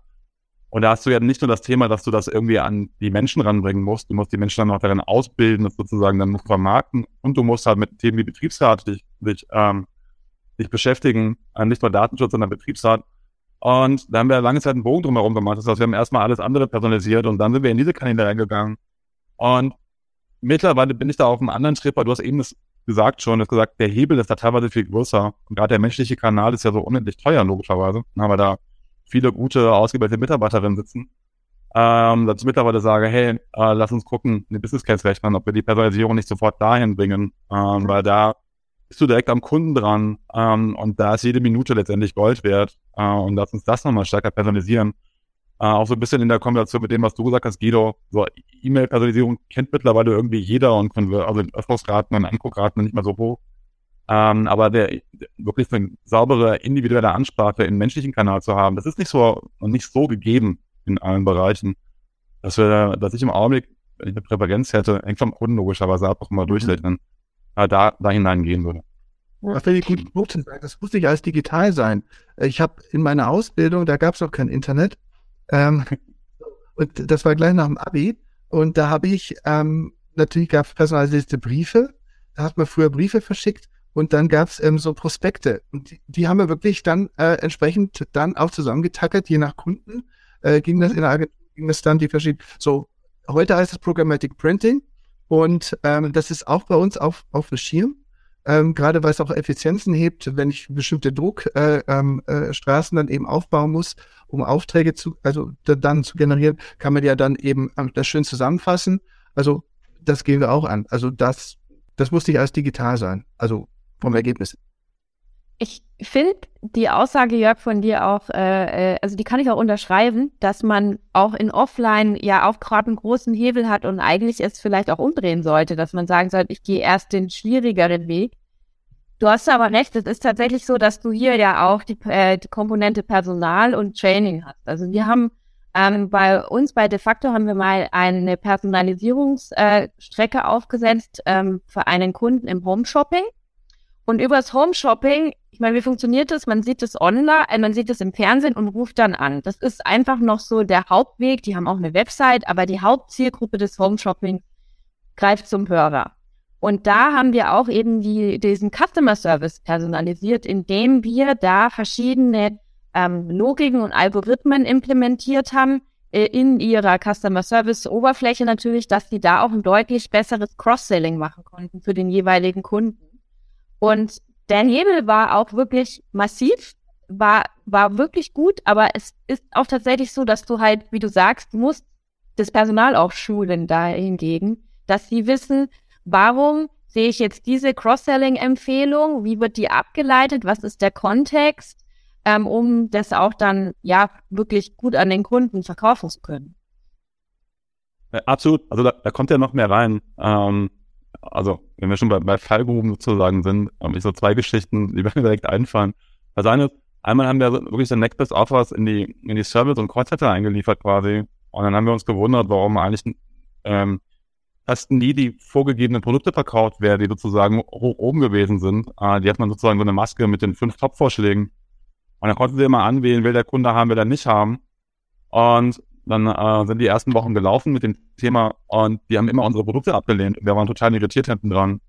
Und da hast du ja nicht nur das Thema, dass du das irgendwie an die Menschen ranbringen musst, du musst die Menschen dann auch darin ausbilden, das sozusagen dann vermarkten und du musst halt mit Themen wie Betriebsrat dich, dich ähm, sich beschäftigen, äh, nicht nur Datenschutz, sondern Betriebsrat. Und da haben wir lange Zeit einen Bogen drumherum gemacht. Das heißt, wir haben erstmal alles andere personalisiert und dann sind wir in diese Kanäle reingegangen. Und mittlerweile bin ich da auf einem anderen Trip, weil du hast eben das gesagt schon, du hast gesagt, der Hebel ist da teilweise viel größer. Und gerade der menschliche Kanal ist ja so unendlich teuer, logischerweise. Dann haben wir da viele gute, ausgebildete Mitarbeiterinnen sitzen. Ähm, dass ich mittlerweile sage, hey, äh, lass uns gucken, eine Business Case rechnen, ob wir die Personalisierung nicht sofort dahin bringen, ähm, weil da bist du direkt am Kunden dran ähm, und da ist jede Minute letztendlich Gold wert äh, und lass uns das nochmal stärker personalisieren. Äh, auch so ein bisschen in der Kombination mit dem, was du gesagt hast, Guido, so E-Mail-Personalisierung kennt mittlerweile irgendwie jeder und also Öffnungsraten und Anguckraten nicht mehr so hoch. Ähm, aber der wirklich eine saubere individuelle Ansprache im menschlichen Kanal zu haben, das ist nicht so und nicht so gegeben in allen Bereichen, dass wir, dass ich im Augenblick, wenn ich eine Präferenz hätte, eng vom Kunden logischerweise auch mal mhm. durchrechnen äh, da, da hineingehen würde. Das finde ich gut. Das musste ich alles digital sein. Ich habe in meiner Ausbildung, da gab es auch kein Internet. Ähm, [laughs] und das war gleich nach dem Abi. Und da habe ich, ähm, natürlich gab es personalisierte Briefe. Da hat man früher Briefe verschickt. Und dann gab es ähm, so Prospekte. Und die, die, haben wir wirklich dann äh, entsprechend dann auch zusammengetackert, je nach Kunden. Äh, ging das in der Agentur, ging das dann die verschiedenen. So, heute heißt es Programmatic Printing. Und ähm, das ist auch bei uns auf, auf dem Schirm. Ähm, gerade weil es auch Effizienzen hebt, wenn ich bestimmte Druckstraßen äh, ähm, äh, Straßen dann eben aufbauen muss, um Aufträge zu, also dann zu generieren, kann man ja dann eben ähm, das schön zusammenfassen. Also das gehen wir auch an. Also das, das muss nicht alles digital sein. Also vom Ergebnis. Ich finde die Aussage, Jörg, von dir auch, äh, äh, also die kann ich auch unterschreiben, dass man auch in Offline ja auch gerade einen großen Hebel hat und eigentlich es vielleicht auch umdrehen sollte, dass man sagen sollte, ich gehe erst den schwierigeren Weg. Du hast aber recht, es ist tatsächlich so, dass du hier ja auch die, äh, die Komponente Personal und Training hast. Also wir haben ähm, bei uns bei De facto haben wir mal eine Personalisierungsstrecke äh, aufgesetzt ähm, für einen Kunden im Home Shopping. Und übers Home Shopping, ich meine, wie funktioniert das? Man sieht es online, äh, man sieht es im Fernsehen und ruft dann an. Das ist einfach noch so der Hauptweg. Die haben auch eine Website, aber die Hauptzielgruppe des Home Shopping greift zum Hörer. Und da haben wir auch eben die, diesen Customer Service personalisiert, indem wir da verschiedene ähm, Logiken und Algorithmen implementiert haben äh, in ihrer Customer Service Oberfläche natürlich, dass die da auch ein deutlich besseres Cross-Selling machen konnten für den jeweiligen Kunden. Und der Hebel war auch wirklich massiv, war, war wirklich gut, aber es ist auch tatsächlich so, dass du halt, wie du sagst, du musst das Personal auch schulen da hingegen, dass sie wissen, warum sehe ich jetzt diese Cross-Selling-Empfehlung, wie wird die abgeleitet, was ist der Kontext, ähm, um das auch dann ja wirklich gut an den Kunden verkaufen zu können. Absolut, also da, da kommt ja noch mehr rein. Ähm, also wenn wir schon bei, bei Fallgruben sozusagen sind, habe ich so zwei Geschichten, die mir [laughs] direkt einfallen. Das eine einmal haben wir wirklich den Next Best Offers in die, in die Service- und Callcenter eingeliefert quasi. Und dann haben wir uns gewundert, warum eigentlich ähm, fast nie die vorgegebenen Produkte verkauft werden, die sozusagen hoch oben gewesen sind. Äh, die hat man sozusagen so eine Maske mit den fünf Top-Vorschlägen. Und dann konnten sie immer anwählen, will der Kunde haben, will er nicht haben. Und dann äh, sind die ersten Wochen gelaufen mit dem Thema und die haben immer unsere Produkte abgelehnt. Wir waren total irritiert hinten dran.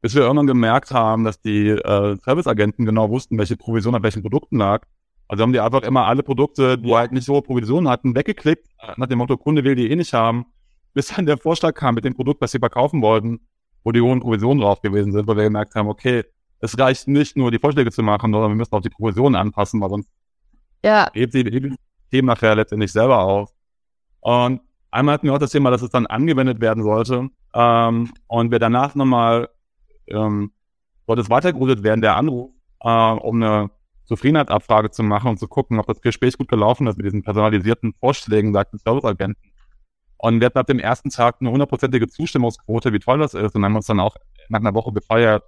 Bis wir irgendwann gemerkt haben, dass die äh, Serviceagenten genau wussten, welche Provision an welchen Produkten lag. Also haben die einfach immer alle Produkte, die halt nicht so hohe Provisionen hatten, weggeklickt, nach dem Motto, Kunde will die eh nicht haben, bis dann der Vorschlag kam mit dem Produkt, was sie verkaufen wollten, wo die hohen Provisionen drauf gewesen sind, weil wir gemerkt haben, okay, es reicht nicht nur die Vorschläge zu machen, sondern wir müssen auch die Provisionen anpassen, weil sonst ja. hebt die, Themen nachher letztendlich selber auf. Und einmal hatten wir auch das Thema, dass es dann angewendet werden sollte. Ähm, und wir danach nochmal, ähm, sollte es weitergeroutet werden, der Anruf, äh, um eine Zufriedenheitsabfrage zu machen und zu gucken, ob das Gespräch gut gelaufen ist mit diesen personalisierten Vorschlägen, sagt Serviceagenten. Und wir hatten ab dem ersten Tag eine hundertprozentige Zustimmungsquote, wie toll das ist. Und haben uns dann auch nach einer Woche gefeiert.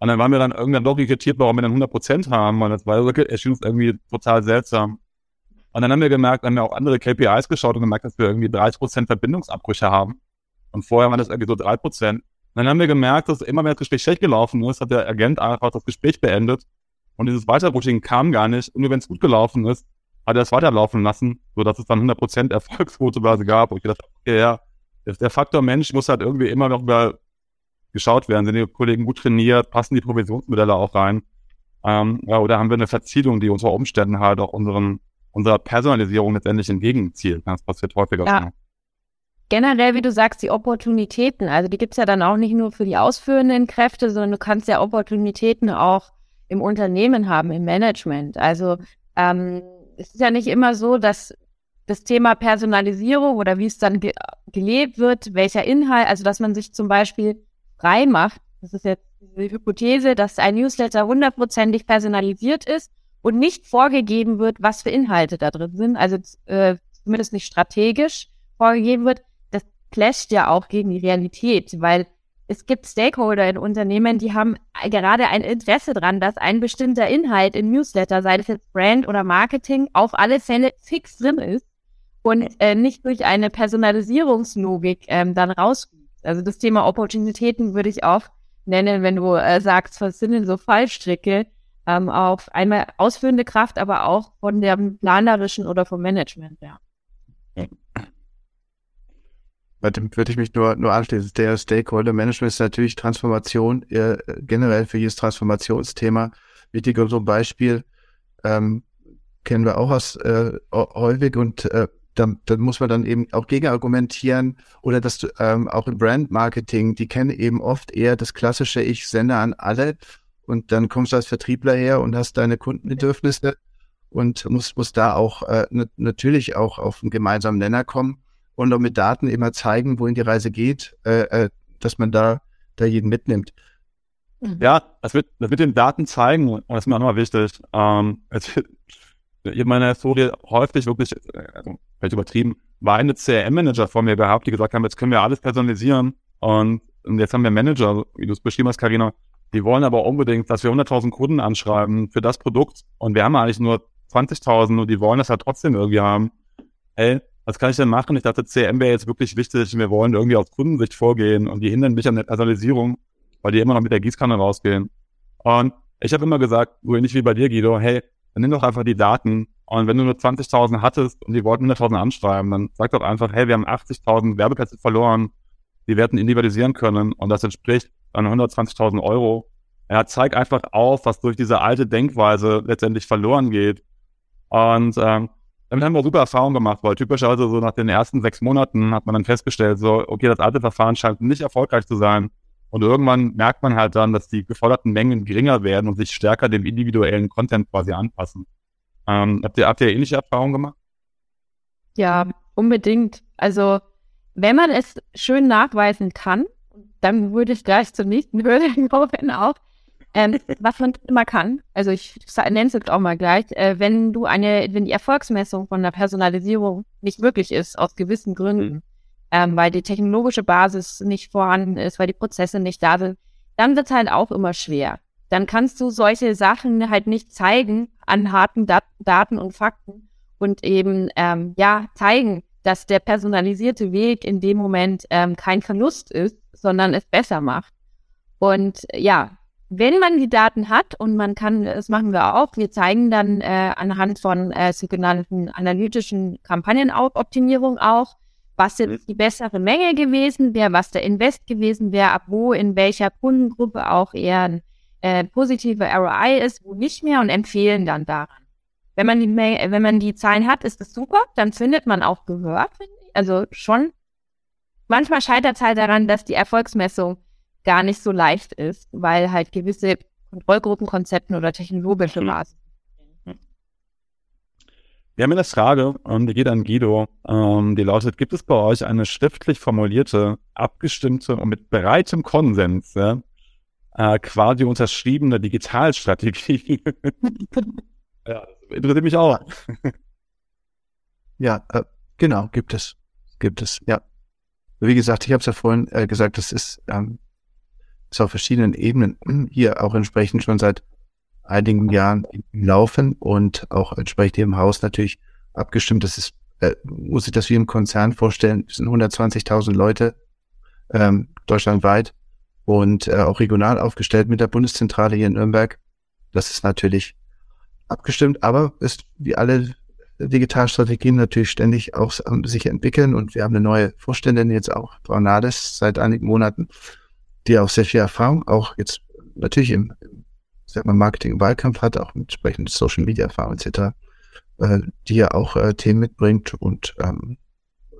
Und dann waren wir dann irgendwann doch irritiert, warum wir dann 100 Prozent haben. Und das war erschien uns irgendwie total seltsam. Und dann haben wir gemerkt, haben wir auch andere KPIs geschaut und gemerkt, dass wir irgendwie 30 Prozent Verbindungsabbrüche haben. Und vorher waren das irgendwie so drei Prozent. Dann haben wir gemerkt, dass immer mehr das Gespräch schlecht gelaufen ist, hat der Agent einfach das Gespräch beendet. Und dieses Weiterrouting kam gar nicht. Und nur wenn es gut gelaufen ist, hat er es weiterlaufen lassen, sodass es dann 100% Erfolgsquote gab. Und ich dachte, okay, ja, der Faktor Mensch muss halt irgendwie immer noch über geschaut werden. Sind die Kollegen gut trainiert? Passen die Provisionsmodelle auch rein? Ähm, ja, oder haben wir eine Verzielung, die unter Umständen halt auch unseren unserer Personalisierung letztendlich entgegenzielt. Das passiert häufiger. Ja. Generell, wie du sagst, die Opportunitäten, also die gibt es ja dann auch nicht nur für die ausführenden Kräfte, sondern du kannst ja Opportunitäten auch im Unternehmen haben, im Management. Also ähm, es ist ja nicht immer so, dass das Thema Personalisierung oder wie es dann ge gelebt wird, welcher Inhalt, also dass man sich zum Beispiel frei macht, das ist jetzt die Hypothese, dass ein Newsletter hundertprozentig personalisiert ist und nicht vorgegeben wird, was für Inhalte da drin sind, also äh, zumindest nicht strategisch vorgegeben wird, das clasht ja auch gegen die Realität, weil es gibt Stakeholder in Unternehmen, die haben gerade ein Interesse dran, dass ein bestimmter Inhalt im Newsletter, sei es jetzt Brand oder Marketing, auf alle Fälle fix drin ist und äh, nicht durch eine Personalisierungslogik ähm, dann rausfliegt. Also das Thema Opportunitäten würde ich auch nennen, wenn du äh, sagst, was sind denn so Fallstricke? Ähm, auf einmal ausführende Kraft, aber auch von der planerischen oder vom Management, ja. Bei dem würde ich mich nur, nur anschließen. Der Stakeholder Management ist natürlich Transformation, äh, generell für jedes Transformationsthema. Wichtiger so ein Beispiel, ähm, kennen wir auch aus äh, häufig und äh, da, da muss man dann eben auch gegen argumentieren oder dass du ähm, auch im Brand Marketing, die kennen eben oft eher das klassische, ich sende an alle und dann kommst du als Vertriebler her und hast deine Kundenbedürfnisse und musst, musst da auch äh, natürlich auch auf einen gemeinsamen Nenner kommen. und auch mit Daten immer zeigen, wohin die Reise geht, äh, äh, dass man da, da jeden mitnimmt. Mhm. Ja, das wird, das wird den Daten zeigen, und das ist mir auch nochmal wichtig. Ähm, es wird, ich habe meine Historie häufig wirklich, also vielleicht übertrieben, war eine CRM-Manager vor mir gehabt, die gesagt haben, jetzt können wir alles personalisieren und, und jetzt haben wir Manager, wie du es beschrieben hast, Karina, die wollen aber unbedingt, dass wir 100.000 Kunden anschreiben für das Produkt und wir haben eigentlich nur 20.000 und die wollen das halt trotzdem irgendwie haben. Ey, was kann ich denn machen? Ich dachte, CRM wäre jetzt wirklich wichtig. Wir wollen irgendwie aus Kundensicht vorgehen und die hindern mich an der Personalisierung, weil die immer noch mit der Gießkanne rausgehen. Und ich habe immer gesagt, so ähnlich wie bei dir, Guido, hey, dann nimm doch einfach die Daten und wenn du nur 20.000 hattest und die wollten 100.000 anschreiben, dann sag doch einfach, hey, wir haben 80.000 Werbeplätze verloren, die werden individualisieren können und das entspricht dann 120.000 Euro. Ja, zeig einfach auf, was durch diese alte Denkweise letztendlich verloren geht. Und ähm, damit haben wir super Erfahrungen gemacht, weil typischerweise so nach den ersten sechs Monaten hat man dann festgestellt, so, okay, das alte Verfahren scheint nicht erfolgreich zu sein. Und irgendwann merkt man halt dann, dass die geforderten Mengen geringer werden und sich stärker dem individuellen Content quasi anpassen. Ähm, habt, ihr, habt ihr ähnliche Erfahrungen gemacht? Ja, unbedingt. Also, wenn man es schön nachweisen kann, dann würde ich gleich zur nächsten [laughs] Hürde kommen auch. Ähm, was man immer kann, also ich nenne es jetzt auch mal gleich, äh, wenn du eine, wenn die Erfolgsmessung von der Personalisierung nicht möglich ist, aus gewissen Gründen, ähm, weil die technologische Basis nicht vorhanden ist, weil die Prozesse nicht da sind, dann wird es halt auch immer schwer. Dann kannst du solche Sachen halt nicht zeigen an harten Dat Daten und Fakten und eben ähm, ja zeigen, dass der personalisierte Weg in dem Moment ähm, kein Verlust ist, sondern es besser macht. Und ja, wenn man die Daten hat und man kann, das machen wir auch, wir zeigen dann äh, anhand von äh, sogenannten analytischen Kampagnenoptimierung auch, was jetzt die bessere Menge gewesen wäre, was der Invest gewesen wäre, ab wo in welcher Kundengruppe auch eher ein äh, positive ROI ist, wo nicht mehr und empfehlen dann daran. Wenn man die, wenn man die Zahlen hat, ist das super, dann findet man auch Gehör. Also schon. Manchmal scheitert es halt daran, dass die Erfolgsmessung gar nicht so leicht ist, weil halt gewisse Kontrollgruppenkonzepten oder technologische Maßnahmen. Wir haben eine Frage, ähm, die geht an Guido. Ähm, die lautet, gibt es bei euch eine schriftlich formulierte, abgestimmte und mit breitem Konsens, ja, äh, quasi unterschriebene Digitalstrategie? [laughs] ja, das interessiert mich auch. ja, äh, genau, gibt es. Gibt es, ja. Wie gesagt, ich habe es ja vorhin äh, gesagt, das ist ähm, ist auf verschiedenen Ebenen hier auch entsprechend schon seit einigen Jahren im Laufen und auch entsprechend hier im Haus natürlich abgestimmt. Das ist, äh, muss ich das wie im Konzern vorstellen, es sind 120.000 Leute ähm, deutschlandweit und äh, auch regional aufgestellt mit der Bundeszentrale hier in Nürnberg. Das ist natürlich abgestimmt, aber ist wie alle Digitalstrategien natürlich ständig auch sich entwickeln und wir haben eine neue Vorständin jetzt auch, Frau Nades, seit einigen Monaten die auch sehr viel Erfahrung, auch jetzt natürlich im, sag mal, Marketing Wahlkampf hat, auch entsprechend Social Media Erfahrung etc., äh, die ja auch äh, Themen mitbringt und ähm,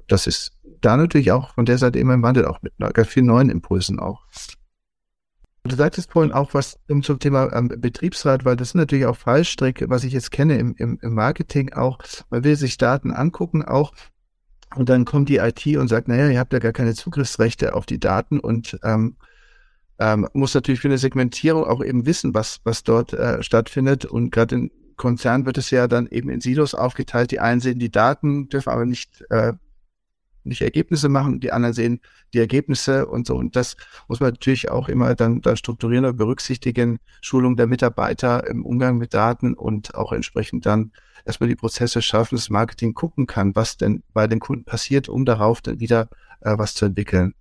das ist da natürlich auch von der Seite immer im Wandel, auch mit ganz vielen neuen Impulsen auch. Du sagtest vorhin auch was zum Thema ähm, Betriebsrat, weil das ist natürlich auch Fallstrecke, was ich jetzt kenne im, im, im Marketing auch. Man will sich Daten angucken, auch und dann kommt die IT und sagt, naja, ihr habt ja gar keine Zugriffsrechte auf die Daten und ähm, ähm, muss natürlich für eine Segmentierung auch eben wissen, was, was dort äh, stattfindet. Und gerade in Konzernen wird es ja dann eben in Silos aufgeteilt. Die einen sehen die Daten, dürfen aber nicht, äh, nicht Ergebnisse machen, die anderen sehen die Ergebnisse und so. Und das muss man natürlich auch immer dann, dann strukturieren und berücksichtigen. Schulung der Mitarbeiter im Umgang mit Daten und auch entsprechend dann erstmal die Prozesse schaffen, das Marketing gucken kann, was denn bei den Kunden passiert, um darauf dann wieder äh, was zu entwickeln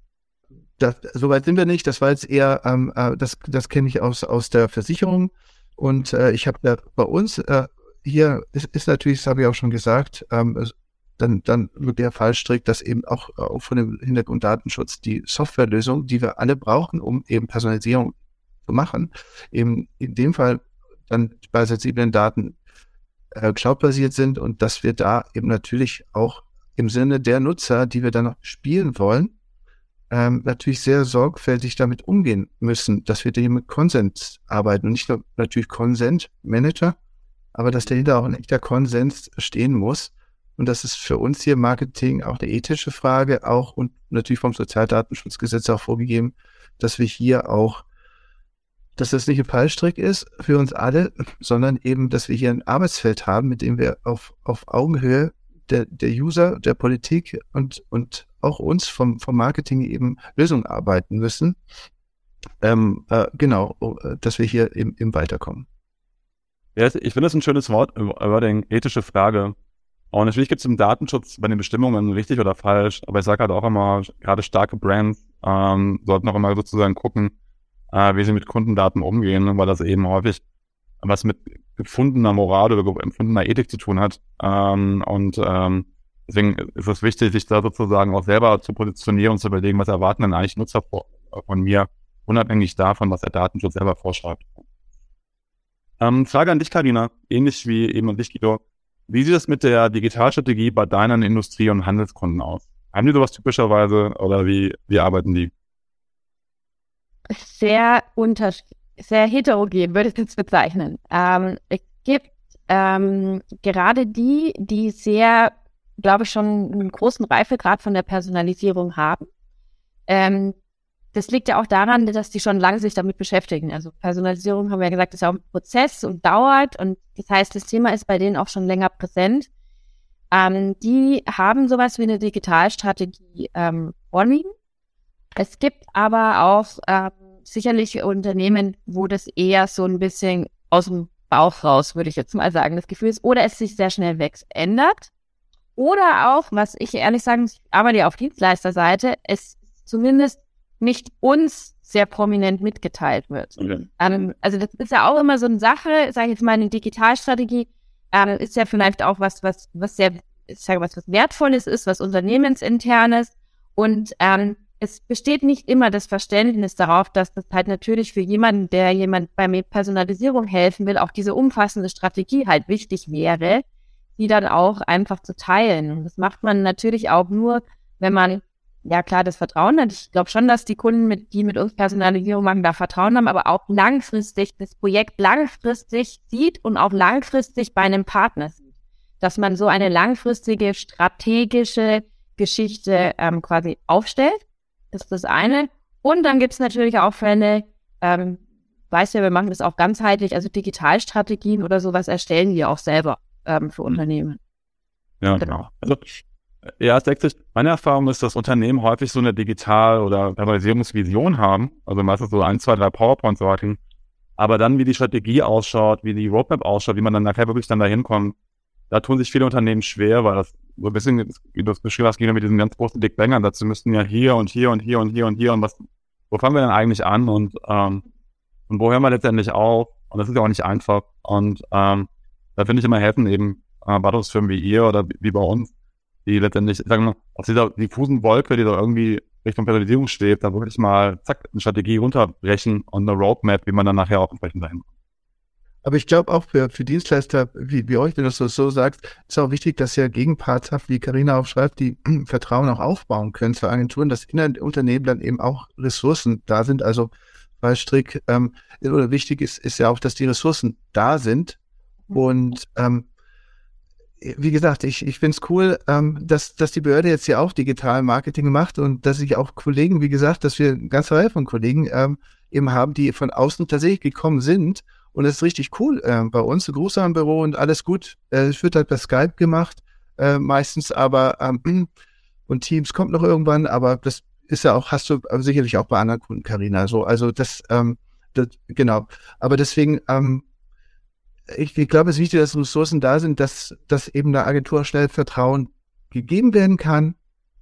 soweit sind wir nicht. Das war jetzt eher, ähm, äh, das, das kenne ich aus, aus der Versicherung. Und äh, ich habe da bei uns äh, hier ist, ist natürlich, das habe ich auch schon gesagt, ähm, dann, dann wird der Fallstrick, dass eben auch, auch von dem Hintergrund Datenschutz die Softwarelösung, die wir alle brauchen, um eben Personalisierung zu machen, eben in dem Fall dann bei sensiblen Daten äh, cloudbasiert sind und dass wir da eben natürlich auch im Sinne der Nutzer, die wir dann spielen wollen, ähm, natürlich sehr sorgfältig damit umgehen müssen, dass wir hier mit Konsens arbeiten und nicht nur natürlich Consent Manager, aber dass dahinter auch ein echter Konsens stehen muss Und das ist für uns hier Marketing auch eine ethische Frage, auch und natürlich vom Sozialdatenschutzgesetz auch vorgegeben, dass wir hier auch, dass das nicht ein Fallstrick ist für uns alle, sondern eben, dass wir hier ein Arbeitsfeld haben, mit dem wir auf, auf Augenhöhe der, der User, der Politik und, und auch uns vom, vom Marketing eben Lösungen arbeiten müssen. Ähm, äh, genau, dass wir hier eben, eben weiterkommen. Ja, ich finde das ein schönes Wort, Wording, ethische Frage. Und natürlich gibt es im Datenschutz bei den Bestimmungen richtig oder falsch, aber ich sage halt auch immer, gerade starke Brands ähm, sollten auch immer sozusagen gucken, äh, wie sie mit Kundendaten umgehen, weil das eben häufig was mit gefundener Moral oder empfundener Ethik zu tun hat. Ähm, und ähm, deswegen ist es wichtig, sich da sozusagen auch selber zu positionieren und zu überlegen, was erwarten denn eigentlich Nutzer von mir, unabhängig davon, was der Datenschutz selber vorschreibt. Ähm, Frage an dich, Karina, ähnlich wie eben an dich, Guido. Wie sieht es mit der Digitalstrategie bei deinen Industrie- und Handelskunden aus? Haben die sowas typischerweise oder wie, wie arbeiten die? Sehr unterschiedlich, sehr heterogen, würde ich jetzt bezeichnen. Ähm, es gibt ähm, gerade die, die sehr, glaube ich, schon einen großen Reifegrad von der Personalisierung haben. Ähm, das liegt ja auch daran, dass die schon lange sich damit beschäftigen. Also Personalisierung haben wir ja gesagt, ist ja auch ein Prozess und dauert. Und das heißt, das Thema ist bei denen auch schon länger präsent. Ähm, die haben sowas wie eine Digitalstrategie ähm, vorliegen. Es gibt aber auch ähm, sicherlich Unternehmen, wo das eher so ein bisschen aus dem Bauch raus, würde ich jetzt mal sagen, das Gefühl ist, oder es sich sehr schnell wächst, ändert. Oder auch, was ich ehrlich sagen muss, ich arbeite ja auf Dienstleisterseite, es zumindest nicht uns sehr prominent mitgeteilt wird. Okay. Ähm, also das ist ja auch immer so eine Sache, sage ich jetzt mal, eine Digitalstrategie ähm, ist ja vielleicht auch was, was, was sehr, ich sage was, was Wertvolles ist, was Unternehmensinternes. Und ähm, es besteht nicht immer das Verständnis darauf, dass das halt natürlich für jemanden, der jemand bei Personalisierung helfen will, auch diese umfassende Strategie halt wichtig wäre, die dann auch einfach zu teilen. Und das macht man natürlich auch nur, wenn man ja klar das Vertrauen hat. Ich glaube schon, dass die Kunden, mit, die mit uns Personalisierung machen, da Vertrauen haben, aber auch langfristig das Projekt langfristig sieht und auch langfristig bei einem Partner sieht. Dass man so eine langfristige strategische Geschichte ähm, quasi aufstellt. Das ist das eine. Und dann gibt es natürlich auch Fälle, ähm, weiß ja, wir machen das auch ganzheitlich, also Digitalstrategien oder sowas erstellen wir auch selber ähm, für mhm. Unternehmen. Ja, genau. Also ja, es Meine Erfahrung ist, dass Unternehmen häufig so eine Digital- oder Personalisierungsvision haben, also meistens so ein, zwei, drei PowerPoint-Sorten. Aber dann, wie die Strategie ausschaut, wie die Roadmap ausschaut, wie man dann nachher wirklich dann dahin kommt, da tun sich viele Unternehmen schwer, weil das so ein bisschen, wie du es beschrieben hast, geht mit diesen ganz großen Big Bangern dazu müssten ja hier und hier und hier und hier und hier und was, wo fangen wir denn eigentlich an und, ähm, und wo hören wir letztendlich auf? Und das ist ja auch nicht einfach. Und ähm, da finde ich immer helfen eben äh, Beratungsfirmen wie ihr oder wie bei uns, die letztendlich, sagen wir, aus dieser diffusen Wolke, die da irgendwie Richtung Personalisierung schwebt, da wirklich mal, zack, eine Strategie runterbrechen und eine Roadmap, wie man dann nachher auch entsprechend dahin kommt. Aber ich glaube auch für, für Dienstleister wie, wie euch, wenn du es so, sagst, ist auch wichtig, dass ihr Gegenparts habt, wie Karina auch schreibt, die [clears throat] Vertrauen auch aufbauen können für Agenturen, dass in den Unternehmen dann eben auch Ressourcen da sind. Also weil Strick ähm, oder wichtig ist, ist ja auch, dass die Ressourcen da sind. Mhm. Und ähm, wie gesagt, ich, ich finde es cool, ähm, dass, dass die Behörde jetzt hier auch digital Marketing macht und dass ich auch Kollegen, wie gesagt, dass wir eine ganze Reihe von Kollegen ähm, eben haben, die von außen tatsächlich gekommen sind. Und das ist richtig cool äh, bei uns, Gruß am Büro und alles gut. Äh, es wird halt per Skype gemacht, äh, meistens aber ähm, und Teams kommt noch irgendwann, aber das ist ja auch, hast du sicherlich auch bei anderen Kunden, Karina. So, also das, ähm, das, genau. Aber deswegen ähm, ich, ich glaube, es ist wichtig, dass Ressourcen da sind, dass, dass eben der Agentur schnell Vertrauen gegeben werden kann,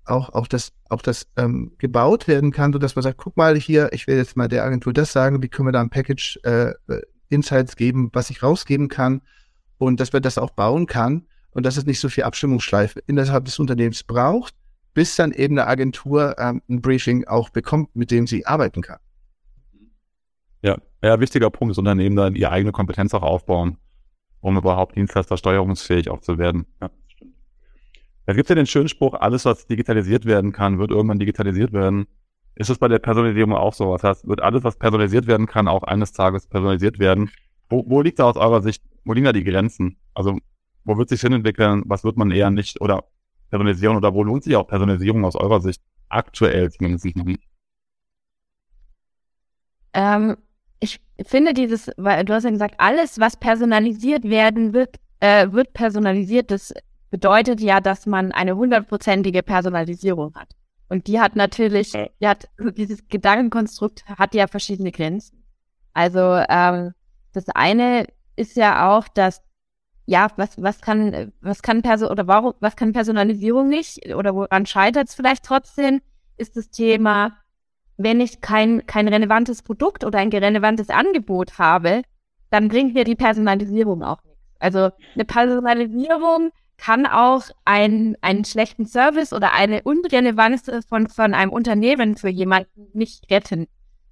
auch, auch das, auch das ähm, gebaut werden kann, so dass man sagt, guck mal hier, ich will jetzt mal der Agentur das sagen, wie können wir da ein Package äh, Insights geben, was ich rausgeben kann und dass man das auch bauen kann und dass es nicht so viel Abstimmungsschleife innerhalb des Unternehmens braucht, bis dann eben eine Agentur ähm, ein Briefing auch bekommt, mit dem sie arbeiten kann. Ja, ja, wichtiger Punkt, das Unternehmen dann ihre eigene Kompetenz auch aufbauen, um überhaupt Dienstleister steuerungsfähig auch zu werden. Ja, stimmt. Da gibt es ja den schönen Spruch, alles, was digitalisiert werden kann, wird irgendwann digitalisiert werden. Ist es bei der Personalisierung auch so? Das heißt, wird alles, was personalisiert werden kann, auch eines Tages personalisiert werden? Wo, wo liegt da aus eurer Sicht, wo liegen da die Grenzen? Also wo wird sich hinentwickeln, was wird man eher nicht oder personalisieren oder wo lohnt sich auch Personalisierung aus eurer Sicht aktuell zumindest nicht? Ähm, ich finde dieses, weil du hast ja gesagt, alles, was personalisiert werden wird, äh, wird personalisiert. Das bedeutet ja, dass man eine hundertprozentige Personalisierung hat. Und die hat natürlich, die hat, dieses Gedankenkonstrukt hat ja verschiedene Grenzen. Also ähm, das eine ist ja auch, dass ja, was, was kann, was kann Person oder warum, was kann Personalisierung nicht oder woran scheitert es vielleicht trotzdem, ist das Thema, wenn ich kein, kein relevantes Produkt oder ein relevantes Angebot habe, dann bringt mir die Personalisierung auch nichts. Also eine Personalisierung kann auch ein, einen schlechten Service oder eine Unrelevanz von, von einem Unternehmen für jemanden nicht retten.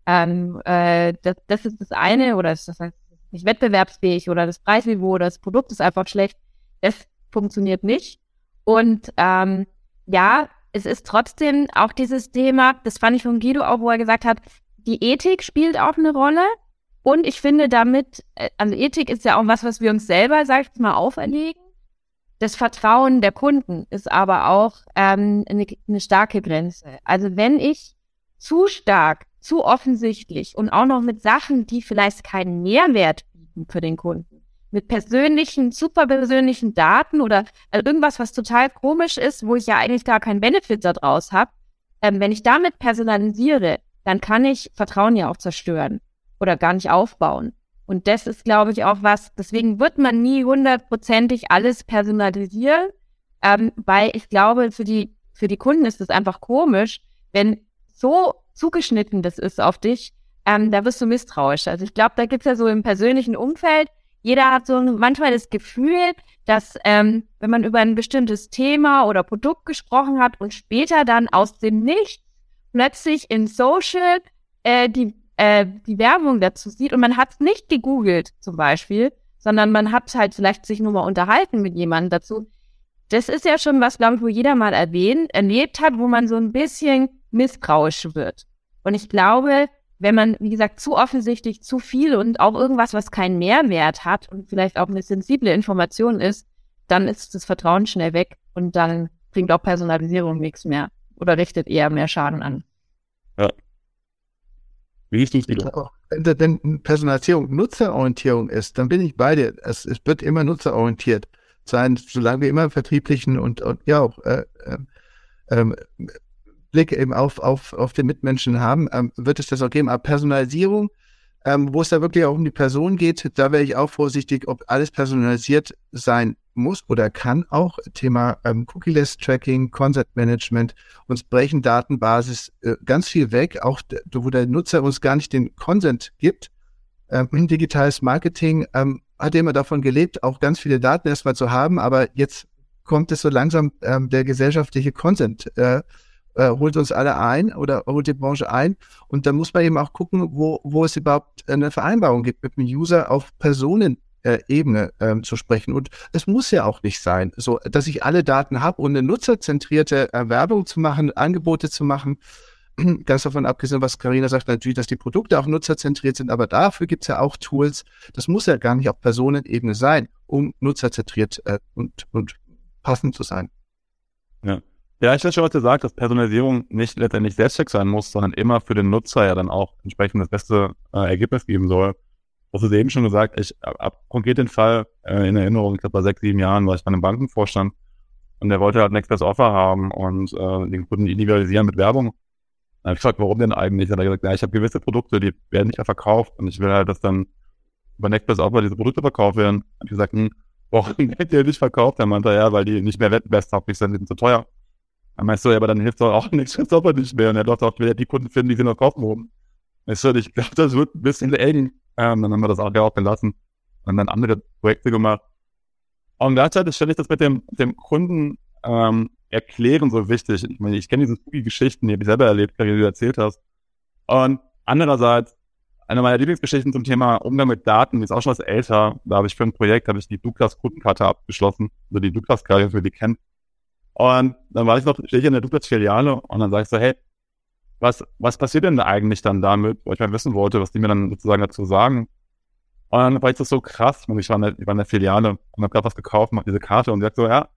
Ähm, äh, das, das ist das eine, oder das heißt nicht wettbewerbsfähig oder das Preisniveau oder das Produkt ist einfach schlecht. Das funktioniert nicht. Und ähm, ja, es ist trotzdem auch dieses Thema, das fand ich von Guido auch, wo er gesagt hat, die Ethik spielt auch eine Rolle. Und ich finde damit, äh, also Ethik ist ja auch was, was wir uns selber, sag ich mal, auferlegen. Das Vertrauen der Kunden ist aber auch ähm, eine, eine starke Grenze. Also wenn ich zu stark, zu offensichtlich und auch noch mit Sachen, die vielleicht keinen Mehrwert bieten für den Kunden, mit persönlichen, super persönlichen Daten oder also irgendwas, was total komisch ist, wo ich ja eigentlich gar keinen Benefit daraus habe, ähm, wenn ich damit personalisiere, dann kann ich Vertrauen ja auch zerstören oder gar nicht aufbauen. Und das ist, glaube ich, auch was, deswegen wird man nie hundertprozentig alles personalisieren, ähm, weil ich glaube, für die, für die Kunden ist es einfach komisch, wenn so zugeschnitten das ist auf dich, ähm, da wirst du misstrauisch. Also ich glaube, da gibt's ja so im persönlichen Umfeld, jeder hat so manchmal das Gefühl, dass ähm, wenn man über ein bestimmtes Thema oder Produkt gesprochen hat und später dann aus dem Nichts plötzlich in Social äh, die äh, die Werbung dazu sieht und man hat es nicht gegoogelt zum Beispiel, sondern man hat halt vielleicht sich nur mal unterhalten mit jemandem dazu. Das ist ja schon was, glaube ich, wo jeder mal erwähnt, erlebt hat, wo man so ein bisschen misstrauisch wird. Und ich glaube, wenn man, wie gesagt, zu offensichtlich zu viel und auch irgendwas, was keinen Mehrwert hat und vielleicht auch eine sensible Information ist, dann ist das Vertrauen schnell weg und dann bringt auch Personalisierung nichts mehr oder richtet eher mehr Schaden an. Ja, Richtig, genau. Wenn, wenn Personalisierung Nutzerorientierung ist, dann bin ich bei dir. Es, es wird immer nutzerorientiert sein, solange wir immer vertrieblichen und, und ja auch äh, äh, Blick eben auf, auf, auf den Mitmenschen haben, ähm, wird es das auch geben. Aber Personalisierung ähm, wo es da wirklich auch um die Person geht, da wäre ich auch vorsichtig, ob alles personalisiert sein muss oder kann auch. Thema ähm, Cookie-less-Tracking, Concept-Management. Uns brechen Datenbasis äh, ganz viel weg, auch wo der Nutzer uns gar nicht den Consent gibt. Ähm, digitales Marketing ähm, hat immer davon gelebt, auch ganz viele Daten erstmal zu haben, aber jetzt kommt es so langsam ähm, der gesellschaftliche Consent. Äh, äh, holt uns alle ein oder holt die Branche ein. Und da muss man eben auch gucken, wo, wo es überhaupt eine Vereinbarung gibt, mit dem User auf Personenebene äh, ähm, zu sprechen. Und es muss ja auch nicht sein, so dass ich alle Daten habe und eine nutzerzentrierte Werbung zu machen, Angebote zu machen. [clears throat] Ganz davon abgesehen, was Karina sagt, natürlich, dass die Produkte auch nutzerzentriert sind, aber dafür gibt es ja auch Tools. Das muss ja gar nicht auf Personenebene sein, um nutzerzentriert äh, und, und passend zu sein. Ja. Ja, ich finde schon, du sagst, dass Personalisierung nicht letztendlich Selbstzweck sein muss, sondern immer für den Nutzer ja dann auch entsprechend das beste äh, Ergebnis geben soll. Hast es eben schon gesagt, ich habe konkret den Fall äh, in Erinnerung, ich glaube bei sechs, sieben Jahren war ich bei einem Bankenvorstand und der wollte halt Next Best Offer haben und äh, den Kunden individualisieren mit Werbung. Dann habe ich gefragt, warum denn eigentlich? Dann hat er gesagt, ja, ich habe gewisse Produkte, die werden nicht mehr verkauft und ich will halt, dass dann über Next Offer diese Produkte verkauft werden. Hab ich gesagt, hm, warum [laughs] werden die nicht verkauft? Er meinte, ja, weil die nicht mehr wettbewerbstauglich sind, die sind zu teuer. Dann meinst du, ja, aber dann hilft doch auch nichts, [laughs] es aber nicht mehr. Und er dachte auch, ja die Kunden finden, die sie noch kaufen wollen. Weißt du, ich glaube, das wird ein bisschen eng. Ähm, dann haben wir das auch, ja auch gelassen und dann andere Projekte gemacht. Und gleichzeitig stelle ich das mit dem, dem Kunden ähm, erklären so wichtig. Ich meine, ich kenne diese Spooky-Geschichten, die habe ich selber erlebt, die du erzählt hast. Und andererseits, eine meiner Lieblingsgeschichten zum Thema Umgang mit Daten, die ist auch schon was älter. Da habe ich für ein Projekt, habe ich die Douglas Kundenkarte abgeschlossen. Also die Douglas-Karte, für die kennt. Und dann war ich noch, stehe ich in der Duplex-Filiale und dann sage ich so, hey, was, was passiert denn eigentlich dann damit? Weil ich mal wissen wollte, was die mir dann sozusagen dazu sagen. Und dann war ich das so krass. Ich war in der, ich war in der Filiale und habe gerade was gekauft, mache diese Karte und sagt so, ja,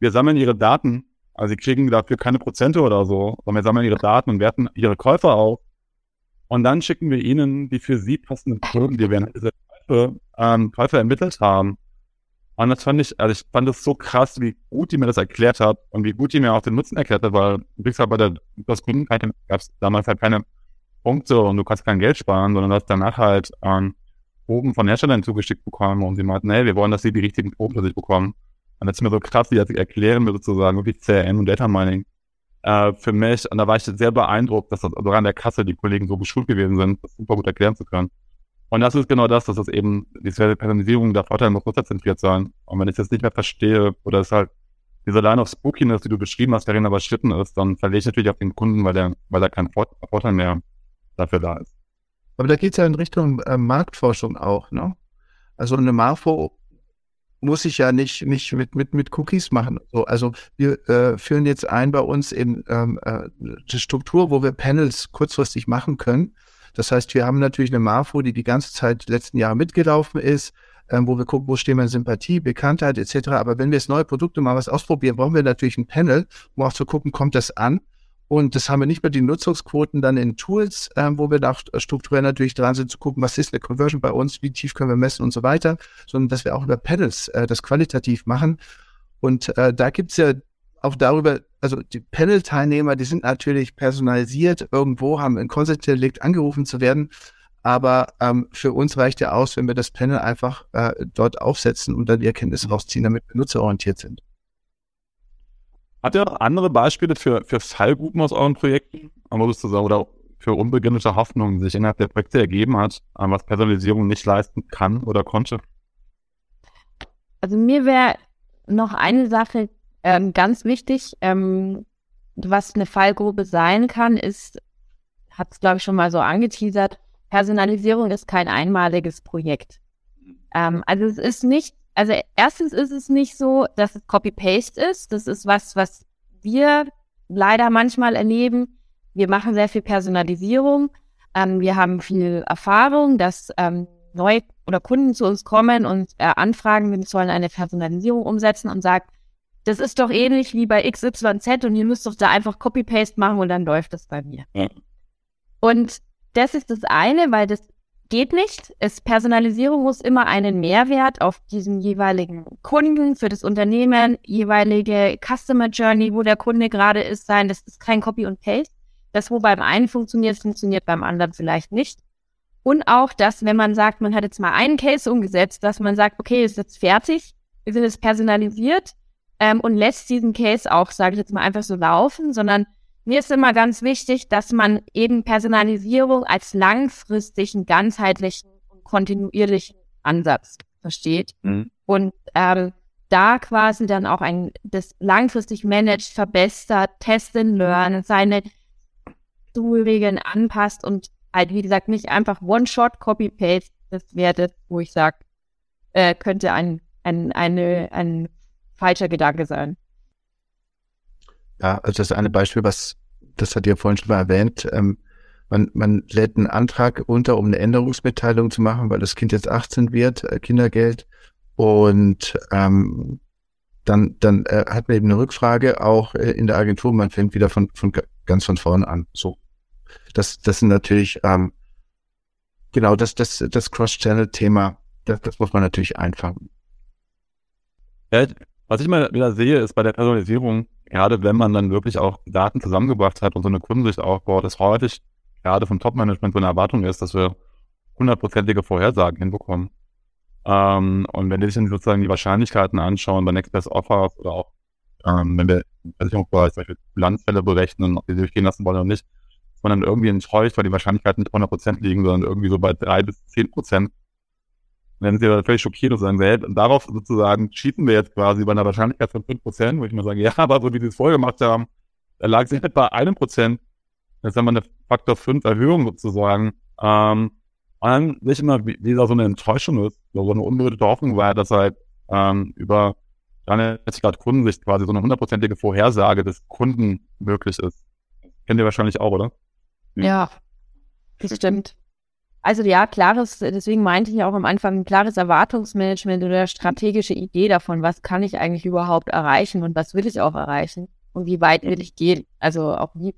wir sammeln ihre Daten. Also sie kriegen dafür keine Prozente oder so, sondern wir sammeln ihre Daten und werten ihre Käufer auf. Und dann schicken wir ihnen die für sie passenden Kunden, die wir in diese Käufe, ähm, Käufe ermittelt haben. Und das fand ich, also ich fand das so krass, wie gut die mir das erklärt hat und wie gut die mir auch den Nutzen erklärt hat, weil kriegst halt bei der das Kundenkarte gab es damals halt keine Punkte und du kannst kein Geld sparen, sondern du hast danach halt ähm, Proben von Herstellern zugeschickt bekommen und sie meinten, hey, wir wollen, dass sie die richtigen Proben für sich bekommen. Und das ist mir so krass, wie das erklären wir sozusagen, wirklich CRM und Data Mining äh, für mich. Und da war ich sehr beeindruckt, dass das sogar an der Kasse die Kollegen so geschult gewesen sind, das super gut erklären zu können. Und das ist genau das, dass das eben, diese Personalisierung der Vorteil muss nutzerzentriert sein. Und wenn ich das nicht mehr verstehe oder es halt diese Line of Spookiness, die du beschrieben hast, darin überschritten ist, dann verliere ich natürlich auf den Kunden, weil der, weil da kein Vorteil mehr dafür da ist. Aber da geht es ja in Richtung äh, Marktforschung auch, ne? Also eine Marfo muss ich ja nicht, nicht mit, mit, mit Cookies machen. So, also wir äh, führen jetzt ein bei uns in ähm, äh, die Struktur, wo wir Panels kurzfristig machen können. Das heißt, wir haben natürlich eine Marfo, die die ganze Zeit letzten Jahre mitgelaufen ist, ähm, wo wir gucken, wo stehen wir in Sympathie, Bekanntheit etc. Aber wenn wir jetzt neue Produkte mal was ausprobieren, brauchen wir natürlich ein Panel, um auch zu gucken, kommt das an? Und das haben wir nicht mehr die Nutzungsquoten dann in Tools, ähm, wo wir da strukturell natürlich dran sind, zu gucken, was ist eine Conversion bei uns, wie tief können wir messen und so weiter, sondern dass wir auch über Panels äh, das qualitativ machen. Und äh, da gibt's ja auch darüber, also die Panel-Teilnehmer, die sind natürlich personalisiert irgendwo, haben ein Konsensdelikt angerufen zu werden. Aber ähm, für uns reicht ja aus, wenn wir das Panel einfach äh, dort aufsetzen und dann die Erkenntnisse rausziehen, damit wir nutzerorientiert sind. Hat ihr noch andere Beispiele für, für Fallgruppen aus euren Projekten, oder für unbegründete Hoffnungen, die sich innerhalb der Projekte ergeben hat, was Personalisierung nicht leisten kann oder konnte? Also mir wäre noch eine Sache ähm, ganz wichtig, ähm, was eine Fallgruppe sein kann, ist, hat es glaube ich schon mal so angeteasert, Personalisierung ist kein einmaliges Projekt. Ähm, also es ist nicht, also erstens ist es nicht so, dass es Copy-Paste ist. Das ist was, was wir leider manchmal erleben. Wir machen sehr viel Personalisierung. Ähm, wir haben viel Erfahrung, dass ähm, neue oder Kunden zu uns kommen und äh, anfragen, wir sollen eine Personalisierung umsetzen und sagen, das ist doch ähnlich wie bei XYZ und ihr müsst doch da einfach Copy-Paste machen und dann läuft das bei mir. Ja. Und das ist das eine, weil das geht nicht. Es, Personalisierung muss immer einen Mehrwert auf diesen jeweiligen Kunden für das Unternehmen, jeweilige Customer Journey, wo der Kunde gerade ist, sein. Das ist kein Copy und Paste. Das, wo beim einen funktioniert, funktioniert beim anderen vielleicht nicht. Und auch das, wenn man sagt, man hat jetzt mal einen Case umgesetzt, dass man sagt, okay, ist jetzt fertig, wir sind jetzt personalisiert, ähm, und lässt diesen Case auch, sage ich jetzt mal, einfach so laufen, sondern mir ist immer ganz wichtig, dass man eben Personalisierung als langfristigen, ganzheitlichen und kontinuierlichen Ansatz versteht. Mhm. Und ähm, da quasi dann auch ein das langfristig managt, verbessert, test and learn, seine Toolregeln anpasst und halt, wie gesagt, nicht einfach One-Shot Copy-Paste, das wäre das, wo ich sage, äh, könnte ein, ein, eine, ein falscher Gedanke sein. Ja, also das ist ein Beispiel, was, das hat ihr vorhin schon mal erwähnt, ähm, man, man lädt einen Antrag unter, um eine Änderungsmitteilung zu machen, weil das Kind jetzt 18 wird, äh, Kindergeld. Und ähm, dann, dann äh, hat man eben eine Rückfrage auch äh, in der Agentur. Man fängt wieder von, von ganz von vorne an. So, das, das sind natürlich ähm, genau das, das, das Cross-Channel-Thema. Das, das muss man natürlich einfangen. Ja, was ich mal wieder sehe, ist bei der Personalisierung, gerade wenn man dann wirklich auch Daten zusammengebracht hat und so eine Kundensicht aufbaut, ist häufig gerade vom Top-Management so eine Erwartung ist, dass wir hundertprozentige Vorhersagen hinbekommen. Ähm, und wenn die sich dann sozusagen die Wahrscheinlichkeiten anschauen bei Next Best Offers oder auch, ähm, wenn wir im Versicherungsbereich zum Beispiel Bilanzfälle berechnen, ob wir sie durchgehen lassen wollen oder nicht, dass man dann irgendwie enttäuscht, weil die Wahrscheinlichkeiten nicht 100% liegen, sondern irgendwie so bei drei bis zehn Prozent sind sie völlig schockiert und sagen, hey, und darauf sozusagen cheaten wir jetzt quasi bei einer Wahrscheinlichkeit von 5%, wo ich mir sage, ja, aber so wie sie es vorher gemacht haben, da lag sie halt bei einem Prozent. Jetzt haben wir eine Faktor 5 Erhöhung sozusagen. Ähm, und dann sehe ich immer, wie, wie da so eine Enttäuschung ist, so eine unbegründete Hoffnung war, dass halt ähm, über 360 Grad Kundensicht quasi so eine hundertprozentige Vorhersage des Kunden möglich ist. Kennt ihr wahrscheinlich auch, oder? Ja, das stimmt. Also ja, klares, deswegen meinte ich auch am Anfang, ein klares Erwartungsmanagement oder strategische Idee davon, was kann ich eigentlich überhaupt erreichen und was will ich auch erreichen und wie weit will ich gehen. Also auch wie,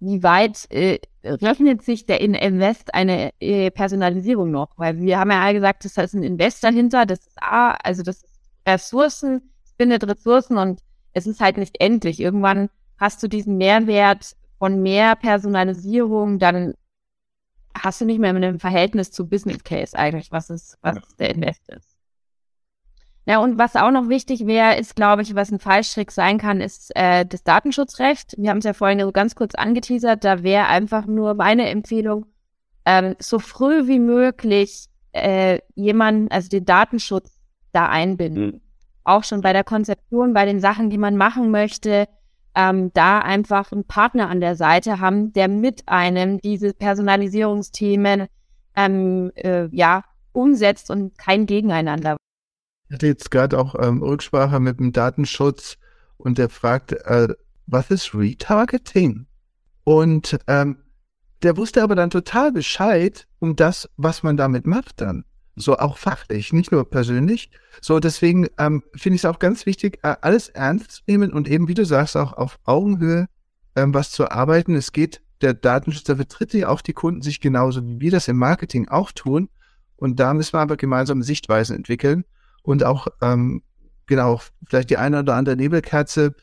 wie weit äh, rechnet sich der Invest eine äh, Personalisierung noch? Weil wir haben ja alle gesagt, das ist ein Invest dahinter, das ist A, also das ist Ressourcen, es bindet Ressourcen und es ist halt nicht endlich. Irgendwann hast du diesen Mehrwert von mehr Personalisierung, dann hast du nicht mehr mit einem Verhältnis zu Business Case eigentlich, was ist, was der Invest ist. Ja, und was auch noch wichtig wäre, ist, glaube ich, was ein Fallstrick sein kann, ist äh, das Datenschutzrecht. Wir haben es ja vorhin so ganz kurz angeteasert, da wäre einfach nur meine Empfehlung, ähm, so früh wie möglich äh, jemanden, also den Datenschutz da einbinden. Mhm. Auch schon bei der Konzeption, bei den Sachen, die man machen möchte, ähm, da einfach einen Partner an der Seite haben, der mit einem diese Personalisierungsthemen ähm, äh, ja umsetzt und kein Gegeneinander. Ich hatte jetzt gerade auch ähm, Rücksprache mit dem Datenschutz und der fragt, äh, was ist Retargeting? Und ähm, der wusste aber dann total Bescheid um das, was man damit macht dann so auch fachlich, nicht nur persönlich. So, deswegen ähm, finde ich es auch ganz wichtig, äh, alles ernst zu nehmen und eben, wie du sagst, auch auf Augenhöhe ähm, was zu arbeiten. Es geht, der Datenschützer vertritt ja auch die Kunden sich genauso, wie wir das im Marketing auch tun. Und da müssen wir aber gemeinsam Sichtweisen entwickeln und auch, ähm, genau, vielleicht die eine oder andere Nebelkerze,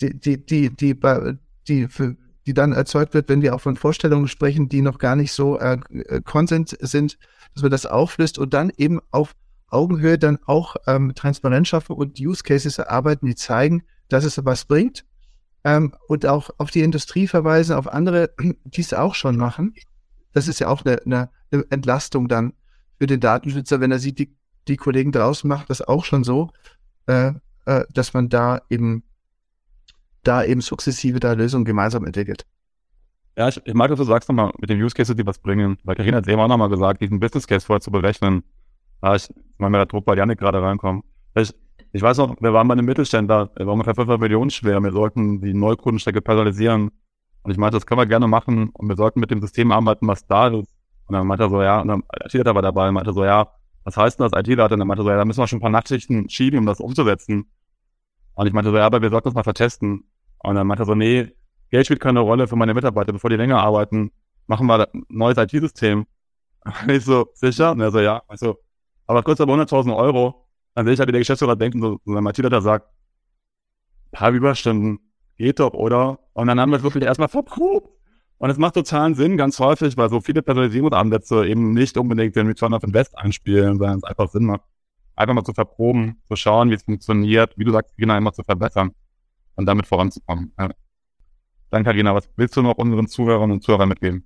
die, die, die, die, die, die, für, die dann erzeugt wird, wenn wir auch von Vorstellungen sprechen, die noch gar nicht so äh, äh Consent sind, dass man das auflöst und dann eben auf Augenhöhe dann auch ähm, Transparenz schaffen und Use Cases erarbeiten, die zeigen, dass es was bringt. Ähm, und auch auf die Industrie verweisen, auf andere, [clears throat] die es auch schon machen. Das ist ja auch eine, eine, eine Entlastung dann für den Datenschützer, wenn er sieht, die, die Kollegen draußen machen das auch schon so, äh, äh, dass man da eben da eben sukzessive da Lösungen gemeinsam entwickelt. Ja, ich, ich mag, dass du sagst nochmal mit den Use Cases, die was bringen. Weil Karina hat eben auch nochmal gesagt, diesen Business Case vorher zu berechnen. Ja, ich mal mir der Druck bei Janik gerade reinkommen. Ich, ich weiß noch, wir waren bei einem Mittelständler, der war ungefähr 500 Millionen schwer. Wir sollten die Neukundenstrecke personalisieren. Und ich meinte, das können wir gerne machen. Und wir sollten mit dem System arbeiten, was da ist. Und dann meinte er so, ja, und dann IT-Leiter war dabei und meinte so, ja, was heißt denn das IT-Leiter? Und dann meinte er so, ja, da müssen wir schon ein paar Nachtschichten schieben, um das umzusetzen. Und ich meinte so, ja, aber wir sollten das mal vertesten. Und dann meinte er so, nee, Geld spielt keine Rolle für meine Mitarbeiter, bevor die länger arbeiten, machen wir ein neues IT-System. [laughs] ich so, sicher? Und er so, ja. Also, aber es kostet aber 100.000 Euro. Dann sehe ich halt, wie der Geschäftsführer denkt und so, so ein IT-Leiter sagt, paar Überstunden, geht doch, oder? Und dann haben wir es wirklich erstmal verprobt. Und es macht totalen Sinn, ganz häufig, weil so viele Personalisierungsansätze eben nicht unbedingt den Return of Invest einspielen, sondern es einfach Sinn macht, einfach mal zu verproben, zu schauen, wie es funktioniert, wie du sagst, genau immer zu verbessern und damit voranzukommen. Ja. Dann, Karina, was willst du noch unseren Zuhörern und Zuhörern mitgeben?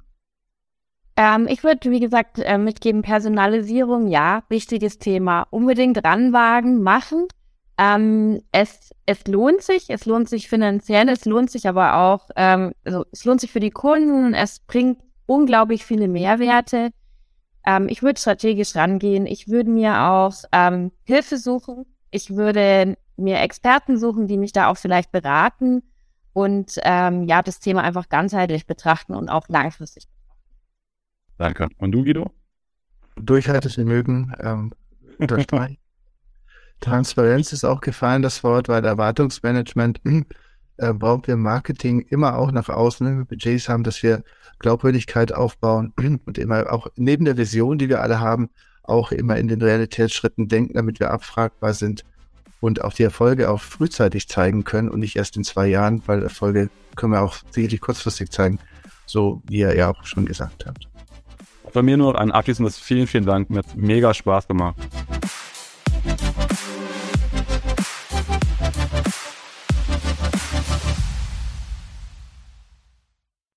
Ähm, ich würde, wie gesagt, äh, mitgeben, Personalisierung, ja, wichtiges Thema. Unbedingt ranwagen, machen. Ähm, es, es lohnt sich, es lohnt sich finanziell, es lohnt sich aber auch, ähm, also es lohnt sich für die Kunden, es bringt unglaublich viele Mehrwerte. Ähm, ich würde strategisch rangehen, ich würde mir auch ähm, Hilfe suchen, ich würde mir Experten suchen, die mich da auch vielleicht beraten und ähm, ja, das Thema einfach ganzheitlich betrachten und auch langfristig Danke. Und du, Guido? Durchhaltevermögen ähm, unterstreichen. [laughs] Transparenz ist auch gefallen, das Wort, weil Erwartungsmanagement äh, brauchen wir Marketing immer auch nach außen, wenn wir Budgets haben, dass wir Glaubwürdigkeit aufbauen und immer auch neben der Vision, die wir alle haben, auch immer in den Realitätsschritten denken, damit wir abfragbar sind und auch die Erfolge auch frühzeitig zeigen können und nicht erst in zwei Jahren, weil Erfolge können wir auch sicherlich kurzfristig zeigen, so wie ihr ja auch schon gesagt habt. Von mir nur ein abschließendes vielen, vielen Dank. Mir hat mega Spaß gemacht.